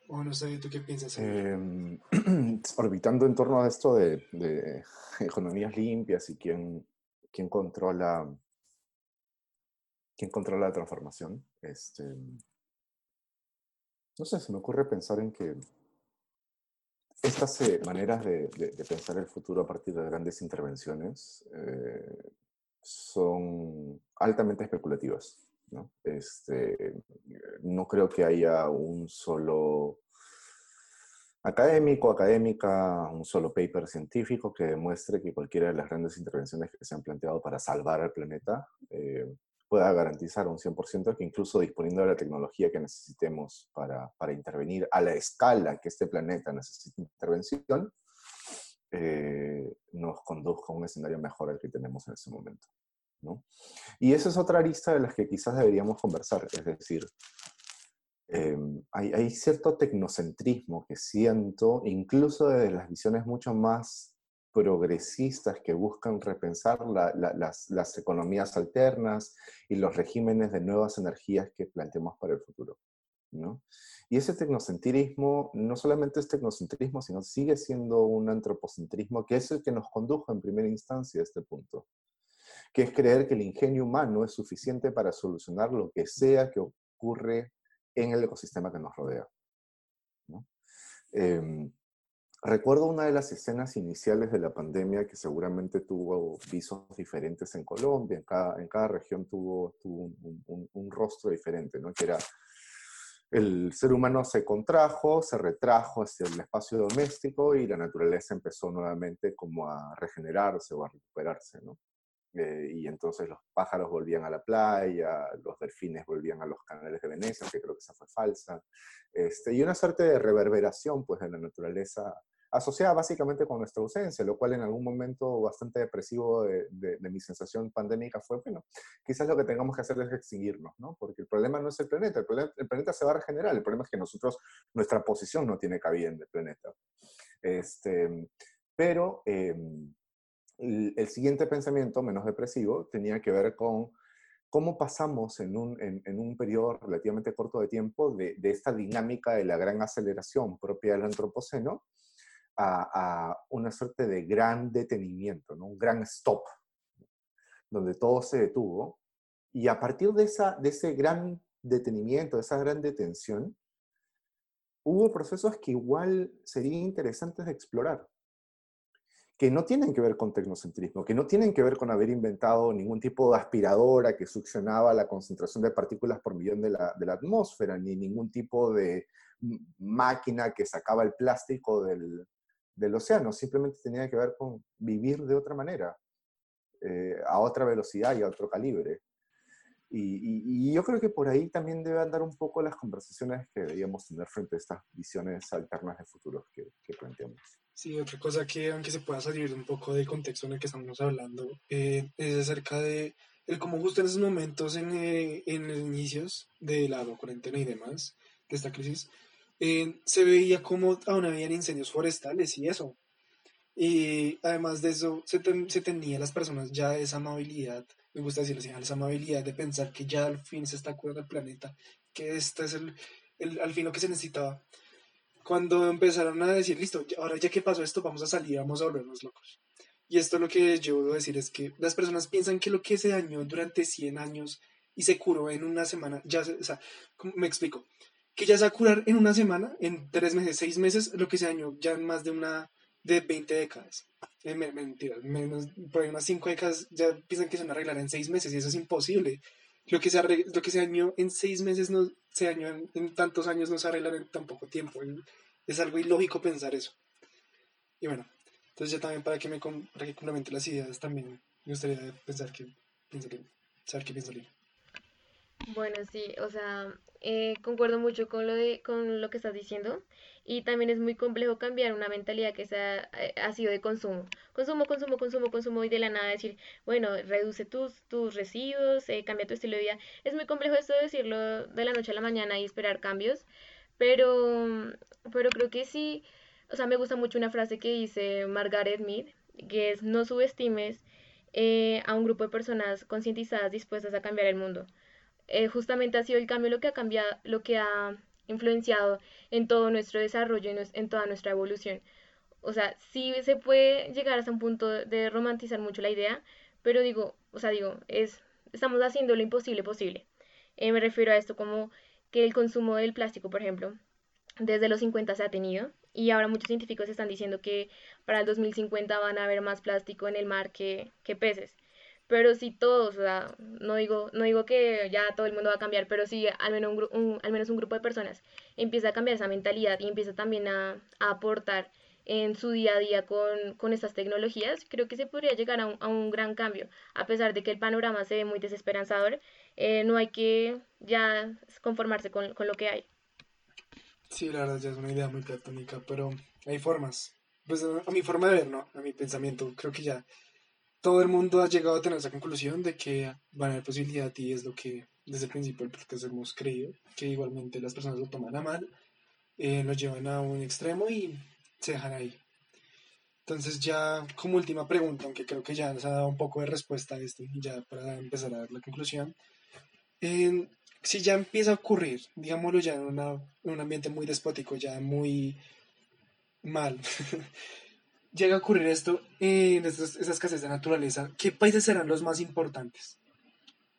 O no sé, ¿tú qué piensas? Em, [CLEARS THROAT] orbitando en torno a esto de, [LAUGHS] economías limpias y quién, quién controla quién controla la transformación. Este, no sé, se me ocurre pensar en que estas eh, maneras de, de, pensar el futuro a partir de grandes intervenciones eh, son altamente especulativas. ¿No? Este, no creo que haya un solo académico, académica, un solo paper científico que demuestre que cualquiera de las grandes intervenciones que se han planteado para salvar al planeta eh, pueda garantizar un 100% que incluso disponiendo de la tecnología que necesitemos para, para, intervenir a la escala que este planeta necesita intervención, eh, nos conduzca a un escenario mejor al que tenemos en este momento. ¿No? Y esa es otra lista de las que quizás deberíamos conversar, es decir, Em, hay, cierto tecnocentrismo que siento, incluso desde las visiones mucho más progresistas que buscan repensar las, economías alternas y los regímenes de nuevas energías que planteamos para el futuro. ¿no? Y ese tecnocentrismo no solamente es tecnocentrismo, sino sigue siendo un antropocentrismo que es el que nos condujo en primera instancia a este punto, que es creer que el ingenio humano es suficiente para solucionar lo que sea que ocurre en el ecosistema que nos rodea. Em, recuerdo una de las escenas iniciales de la pandemia que seguramente tuvo visos diferentes en Colombia, en cada, región tuvo, tuvo un, rostro diferente, ¿no? que era el ser humano se contrajo, se retrajo hacia el espacio doméstico y la naturaleza empezó nuevamente como a regenerarse o a recuperarse, ¿no? Eh, y entonces los pájaros volvían a la playa, los delfines volvían a los canales de Venecia, que creo que esa fue falsa, este, y una suerte de reverberación pues, de la naturaleza asociada básicamente con nuestra ausencia, lo cual en algún momento bastante depresivo de, mi sensación pandémica fue, bueno, quizás lo que tengamos que hacer es extinguirnos, ¿no? Porque el problema no es el planeta, el, planeta, se va a regenerar, el problema es que nosotros, nuestra posición no tiene cabida en el planeta. Este, pero em, el, siguiente pensamiento, menos depresivo, tenía que ver con cómo pasamos en un, en, un periodo relativamente corto de tiempo de, de, esta dinámica de la gran aceleración propia del antropoceno a, una suerte de gran detenimiento, ¿no? un gran stop, donde todo se detuvo. Y a partir de, esa, de ese gran detenimiento, de esa gran detención, hubo procesos que igual serían interesantes de explorar, que no tienen que ver con tecnocentrismo, que no tienen que ver con haber inventado ningún tipo de aspiradora que succionaba la concentración de partículas por millón de la, de la atmósfera, ni ningún tipo de máquina que sacaba el plástico del, del océano, simplemente tenía que ver con vivir de otra manera, eh, a otra velocidad y a otro calibre. Y, yo creo que por ahí también debe andar un poco las conversaciones que deberíamos tener frente a estas visiones alternas de futuros que, planteamos. Sí, otra cosa que, aunque se pueda salir un poco del contexto en el que estamos hablando, eh, es acerca de el cómo justo en esos momentos, en, eh, en los inicios de la cuarentena y demás, de esta crisis, eh, se veía como aún habían incendios forestales y eso. Y además de eso, se, se tenía las personas ya esa amabilidad, me gusta decirlo así, esa amabilidad de pensar que ya al fin se está curando el planeta, que este es el, el, al fin lo que se necesitaba. Cuando empezaron a decir, listo, ahora ya que pasó esto, vamos a salir, vamos a volvernos locos. Y esto lo que yo debo decir es que las personas piensan que lo que se dañó durante 100 años y se curó en una semana, ya, o sea, me explico, que ya se va a curar en una semana, en tres meses, seis meses, lo que se dañó ya en más de una, de 20 décadas. Eh, mentira, menos, por ahí unas cinco décadas ya piensan que se van a arreglar en seis meses y eso es imposible. Lo que se, lo que se dañó en seis meses no se dañó en, tantos años no se arregla en tan poco tiempo. Es algo ilógico pensar eso. Y bueno, entonces ya también para que me para que complemente las ideas también me gustaría pensar que piensa que saber qué piensa Bueno, sí, o sea, eh, concuerdo mucho con lo, de, con lo que estás diciendo y también es muy complejo cambiar una mentalidad que sea, eh, ha sido de consumo. Consumo, consumo, consumo, consumo y de la nada decir, bueno, reduce tus, tus residuos, eh, cambia tu estilo de vida. Es muy complejo esto de decirlo de la noche a la mañana y esperar cambios, pero, pero creo que sí, o sea, me gusta mucho una frase que dice Margaret Mead, que es no subestimes a un grupo de personas concientizadas dispuestas a cambiar el mundo. Eh, justamente ha sido el cambio lo que ha cambiado, lo que ha influenciado en todo nuestro desarrollo, en, en toda nuestra evolución. O sea, sí se puede llegar hasta un punto de romantizar mucho la idea, pero digo, o sea, digo, es, estamos haciendo lo imposible posible. Eh, me refiero a esto como que el consumo del plástico, por ejemplo, desde los 50 se ha tenido y ahora muchos científicos están diciendo que para el 2050 van a haber más plástico en el mar que, que peces pero si todos, o sea, no digo, no digo que ya todo el mundo va a cambiar, pero si al menos un, al menos un grupo de personas empieza a cambiar esa mentalidad y empieza también a, aportar en su día a día con, con, estas tecnologías, creo que se podría llegar a un, a un, gran cambio. A pesar de que el panorama se ve muy desesperanzador, eh, no hay que ya conformarse con, con, lo que hay. Sí, la verdad ya es una idea muy platónica, pero hay formas. Pues a mi forma de ver, ¿no? A mi pensamiento, creo que ya todo el mundo ha llegado a tener esa conclusión de que van a haber posibilidad y es lo que desde el principio del podcast hemos creído, que igualmente las personas lo toman a mal, eh, lo llevan a un extremo y se dejan ahí. Entonces ya como última pregunta, aunque creo que ya nos ha dado un poco de respuesta a esto ya para empezar a dar la conclusión, si ya empieza a ocurrir, digámoslo ya en, en un ambiente muy despótico, ya muy mal, [LAUGHS] llega a ocurrir esto en esas, escasez de naturaleza, ¿qué países serán los más importantes?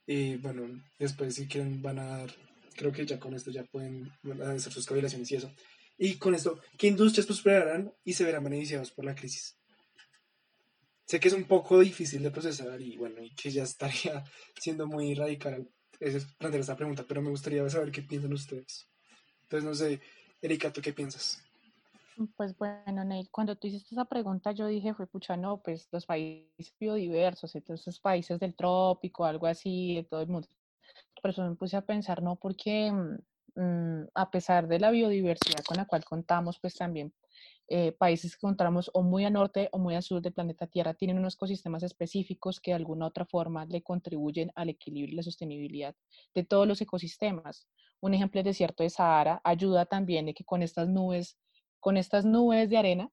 Y bueno, después si quieren van a dar, creo que ya con esto ya pueden hacer sus cavilaciones y eso. Y con esto, ¿qué industrias prosperarán y se verán beneficiados por la crisis? Sé que es un poco difícil de procesar y bueno, y que ya estaría [LAUGHS] siendo muy radical plantear esta pregunta, pero me gustaría saber qué piensan ustedes. Entonces, no sé, Erika, ¿tú qué piensas? Pues bueno, Neil, cuando tú hiciste esa pregunta, yo dije, fue pucha, no, pues los países biodiversos, entonces países del trópico, algo así, de todo el mundo. Por eso me puse a pensar, no, porque mm, mm, a pesar de la biodiversidad con la cual contamos, pues también eh, países que encontramos o muy al norte o muy al sur del planeta Tierra tienen unos ecosistemas específicos que de alguna u otra forma le contribuyen al equilibrio y la sostenibilidad de todos los ecosistemas. Un ejemplo es el desierto de Sahara, ayuda también de que con estas nubes con estas nubes de arena,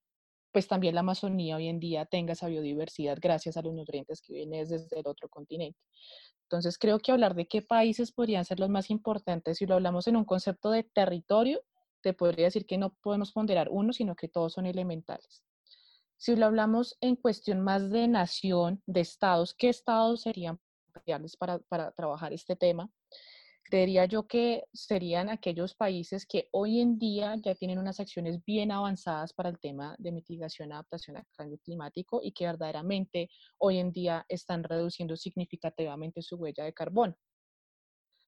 pues también la Amazonía hoy en día tenga esa biodiversidad gracias a los nutrientes que vienen desde el otro continente. Entonces creo que hablar de qué países podrían ser los más importantes, si lo hablamos en un concepto de territorio, te podría decir que no podemos ponderar uno, sino que todos son elementales. Si lo hablamos en cuestión más de nación, de estados, ¿qué estados serían para, para trabajar este tema? Creería yo que serían aquellos países que hoy en día ya tienen unas acciones bien avanzadas para el tema de mitigación adaptación al cambio climático y que verdaderamente hoy en día están reduciendo significativamente su huella de carbono.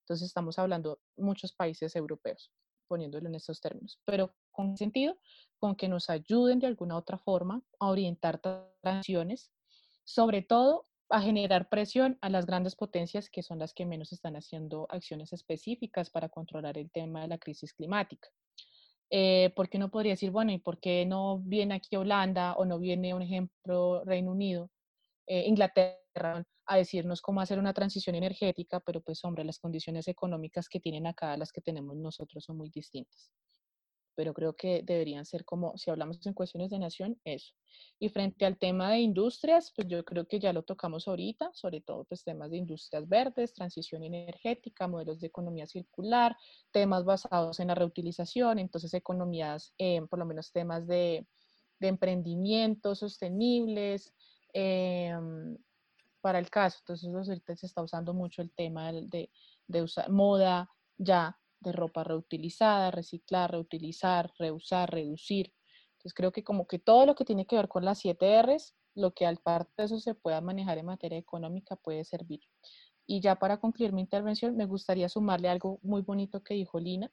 Entonces estamos hablando muchos países europeos, poniéndolo en estos términos, pero con sentido, con que nos ayuden de alguna otra forma a orientar transiciones, sobre todo a generar presión a las grandes potencias que son las que menos están haciendo acciones específicas para controlar el tema de la crisis climática. Eh, ¿Por qué no podría decir, bueno, ¿y por qué no viene aquí Holanda o no viene, un ejemplo, Reino Unido, eh, Inglaterra, a decirnos cómo hacer una transición energética? Pero pues, hombre, las condiciones económicas que tienen acá, las que tenemos nosotros, son muy distintas pero creo que deberían ser como, si hablamos en cuestiones de nación, eso. Y frente al tema de industrias, pues yo creo que ya lo tocamos ahorita, sobre todo pues temas de industrias verdes, transición energética, modelos de economía circular, temas basados en la reutilización, entonces economías, eh, por lo menos temas de, de emprendimiento sostenibles, em, para el caso, entonces ahorita se está usando mucho el tema de, de usar moda ya de ropa reutilizada, reciclar, reutilizar, reusar, reducir. Entonces creo que como que todo lo que tiene que ver con las 7 Rs, lo que al parte de eso se pueda manejar en materia económica puede servir. Y ya para concluir mi intervención, me gustaría sumarle algo muy bonito que dijo Lina,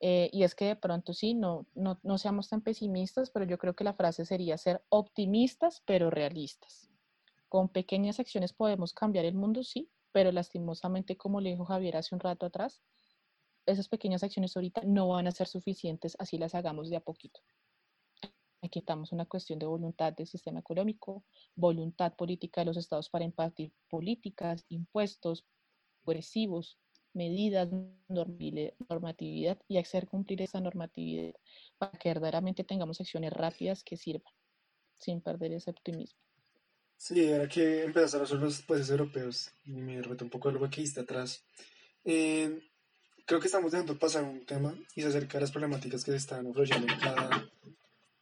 eh, y es que de pronto sí, no, no, no seamos tan pesimistas, pero yo creo que la frase sería ser optimistas, pero realistas. Con pequeñas acciones podemos cambiar el mundo, sí, pero lastimosamente, como le dijo Javier hace un rato atrás, esas pequeñas acciones ahorita no van a ser suficientes así las hagamos de a poquito. Aquí estamos una cuestión de voluntad del sistema económico, voluntad política de los estados para impartir políticas, impuestos progresivos, medidas, normatividad y hacer cumplir esa normatividad para que verdaderamente tengamos acciones rápidas que sirvan, sin perder ese optimismo. Sí, ahora que empezaron los países europeos, me reto un poco algo que está atrás. Eh, creo que estamos dejando pasar un tema y se acerca a las problemáticas que se están influyendo en cada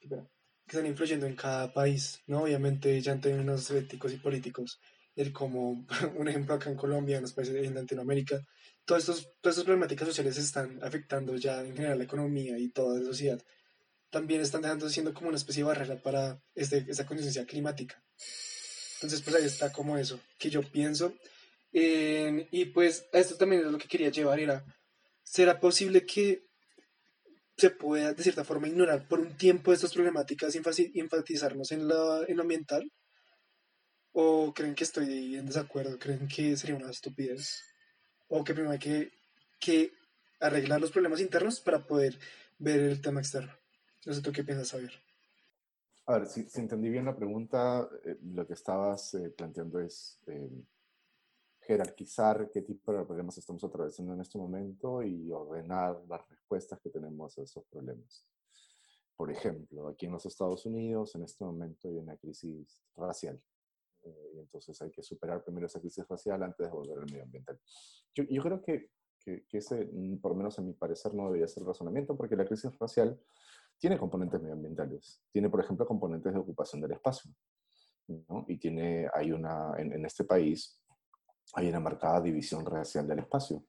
que están influyendo en cada país, ¿no? Obviamente ya en términos éticos y políticos, el como [LAUGHS] un ejemplo acá en Colombia, en los países de Latinoamérica, todas estos, todas estas problemáticas sociales están afectando ya en general la economía y toda la sociedad. También están dejando siendo como una especie de barrera para este, esta conciencia climática. Entonces, pues ahí está como eso, que yo pienso. y pues esto también es lo que quería llevar, era ¿será posible que se pueda de cierta forma ignorar por un tiempo estas problemáticas y enfatizarnos en, lo ambiental? ¿O creen que estoy en desacuerdo? ¿Creen que sería una estupidez? ¿O que primero hay que, que arreglar los problemas internos para poder ver el tema externo? No sé tú qué piensas, saber. A ver, si, entendí bien la pregunta, eh, lo que estabas eh, planteando es eh, jerarquizar qué tipo de problemas estamos atravesando en este momento y ordenar las respuestas que tenemos a esos problemas. Por ejemplo, aquí en los Estados Unidos en este momento hay una crisis racial. Eh, y entonces hay que superar primero esa crisis racial antes de volver al medio ambiental. Yo, yo creo que, que, que, ese, mm, por lo menos en mi parecer, no debería ser el razonamiento porque la crisis racial tiene componentes medioambientales. Tiene, por ejemplo, componentes de ocupación del espacio. ¿no? Y tiene, hay una, en, en este país, hay una marcada división racial del espacio.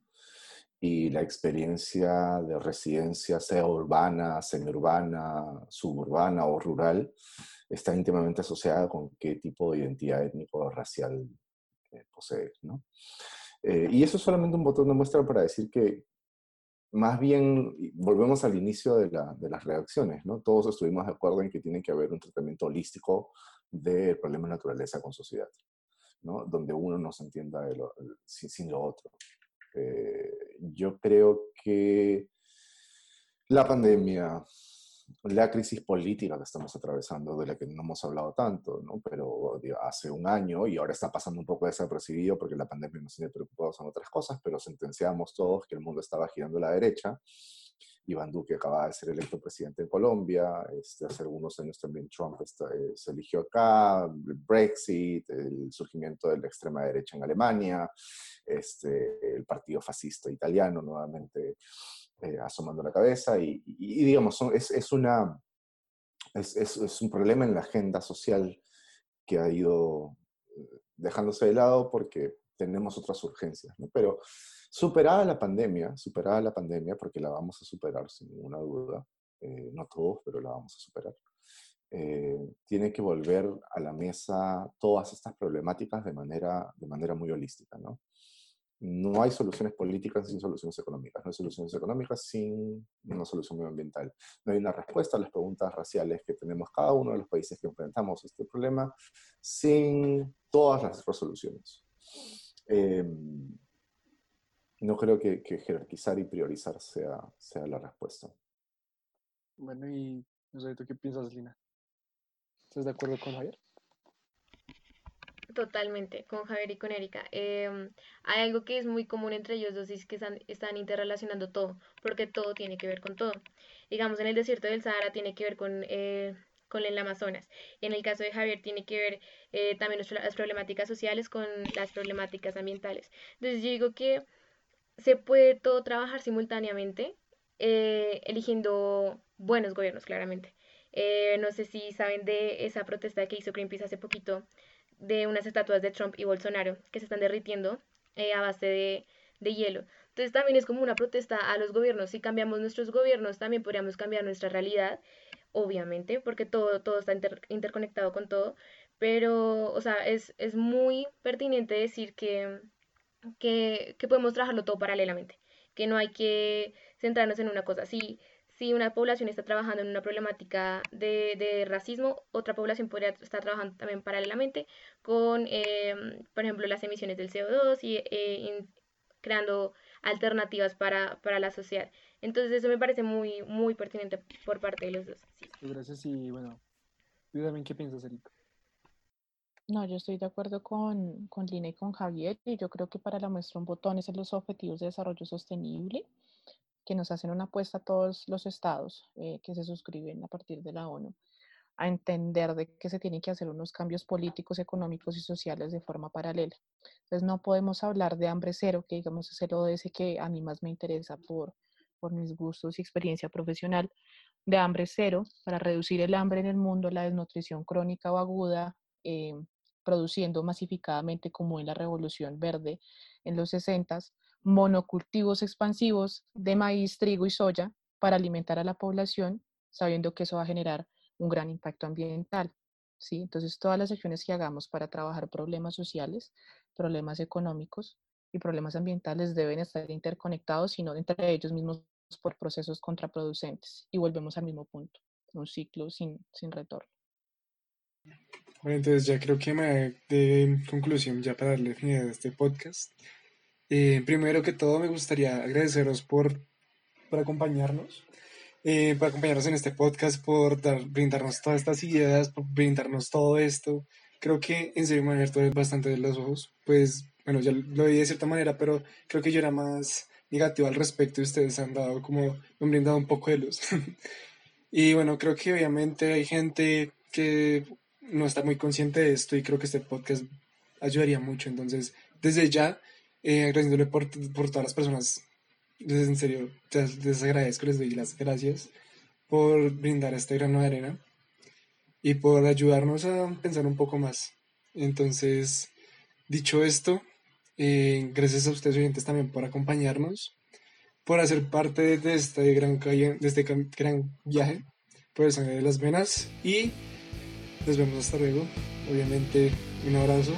Y la experiencia de residencia, sea urbana, semiurbana, suburbana o rural, está íntimamente asociada con qué tipo de identidad étnico racial eh. Eh, y eso es solamente un botón de muestra para decir que más bien volvemos al inicio de, las reacciones, ¿no? Todos estuvimos de acuerdo en que tiene que haber un tratamiento holístico del problema de naturaleza con sociedad, Donde uno no se entienda sin, lo otro. Eh, yo creo que la pandemia, la crisis política que estamos atravesando, de la que no hemos hablado tanto, ¿no? pero hace un año y ahora está pasando un poco desapercibido porque la pandemia nos tiene preocupados en otras cosas, pero sentenciamos todos que el mundo estaba girando a la derecha. Iván Duque acaba de ser electo presidente en Colombia, este, hace algunos años también Trump eh, se eligió acá, Brexit, el surgimiento de la extrema derecha en Alemania, este, el partido fascista italiano nuevamente eh, asomando la cabeza y, digamos, es, es una, es, es, un problema en la agenda social que ha ido eh, dejándose de lado porque tenemos otras urgencias, ¿no? Pero superada la pandemia, superada la pandemia, porque la vamos a superar sin ninguna duda, eh, no todos, pero la vamos a superar, tiene que volver a la mesa todas estas problemáticas de manera, de manera muy holística, ¿no? no hay soluciones políticas sin soluciones económicas, no hay soluciones económicas sin una solución medioambiental. No hay una respuesta a las preguntas raciales que tenemos cada uno de los países que enfrentamos este problema sin todas las resoluciones. Em, no creo que, jerarquizar y priorizar sea, sea la respuesta. Bueno, y no sé, ¿tú qué piensas, Lina? ¿Estás de acuerdo con Javier? Totalmente, con Javier y con Erika. Em, hay algo que es muy común entre ellos dos y es que están, interrelacionando todo, porque todo tiene que ver con todo. Digamos, en el desierto del Sahara tiene que ver con, eh, con el Amazonas. En el caso de Javier tiene que ver eh, también las problemáticas sociales con las problemáticas ambientales. Entonces yo digo que se puede todo trabajar simultáneamente, eh, eligiendo buenos gobiernos, claramente. no sé si saben de esa protesta que hizo Greenpeace hace poquito de unas estatuas de Trump y Bolsonaro que se están derritiendo eh, a base de, de, hielo. Entonces también es como una protesta a los gobiernos. Si cambiamos nuestros gobiernos, también podríamos cambiar nuestra realidad, obviamente, porque todo, todo está interconectado con todo. Pero, o sea, es, es muy pertinente decir que, que, que podemos trabajarlo todo paralelamente, que no hay que centrarnos en una cosa. Si, si una población está trabajando en una problemática de, racismo, otra población podría estar trabajando también paralelamente con, em, por ejemplo, las emisiones del CO2 y eh, creando alternativas para, la sociedad. Entonces eso me parece muy, muy pertinente por parte de los dos. Gracias y bueno, ¿tú qué piensas, Erika? No, yo estoy de acuerdo con, con Lina y con Javier y yo creo que para la muestra un botón es en los objetivos de desarrollo sostenible que nos hacen una apuesta a todos los estados eh, que se suscriben a partir de la ONU a entender de que se tienen que hacer unos cambios políticos, económicos y sociales de forma paralela. Entonces no podemos hablar de hambre cero, que digamos es el ODS que a mí más me interesa por, por mis gustos y experiencia profesional, de hambre cero para reducir el hambre en el mundo, la desnutrición crónica o aguda, eh, produciendo masificadamente como en la Revolución Verde en los 60 monocultivos expansivos de maíz, trigo y soya para alimentar a la población, sabiendo que eso va a generar un gran impacto ambiental. ¿sí? Entonces, todas las acciones que hagamos para trabajar problemas sociales, problemas económicos y problemas ambientales deben estar interconectados, sino entre ellos mismos por procesos contraproducentes. Y volvemos al mismo punto, un ciclo sin, sin retorno. Bueno, entonces ya creo que me de conclusión, ya para darle fin a este podcast, eh, primero que todo, me gustaría agradeceros por, por acompañarnos, eh, por acompañarnos en este podcast, por dar, brindarnos todas estas ideas, por brindarnos todo esto. Creo que en serio me han abierto bastante de los ojos. Pues, bueno, ya lo vi de cierta manera, pero creo que yo era más negativo al respecto y ustedes han dado como, me han brindado un poco de luz. [LAUGHS] y bueno, creo que obviamente hay gente que no está muy consciente de esto y creo que este podcast ayudaría mucho. Entonces, desde ya, eh, agradeciéndole por, por, todas las personas. Les, en serio, les, agradezco, les doy las gracias por brindar este grano de arena y por ayudarnos a pensar un poco más. Entonces, dicho esto, eh, gracias a ustedes oyentes también por acompañarnos, por hacer parte de este gran, de este gran viaje por el sangre de las venas y nos vemos hasta luego. Obviamente, un abrazo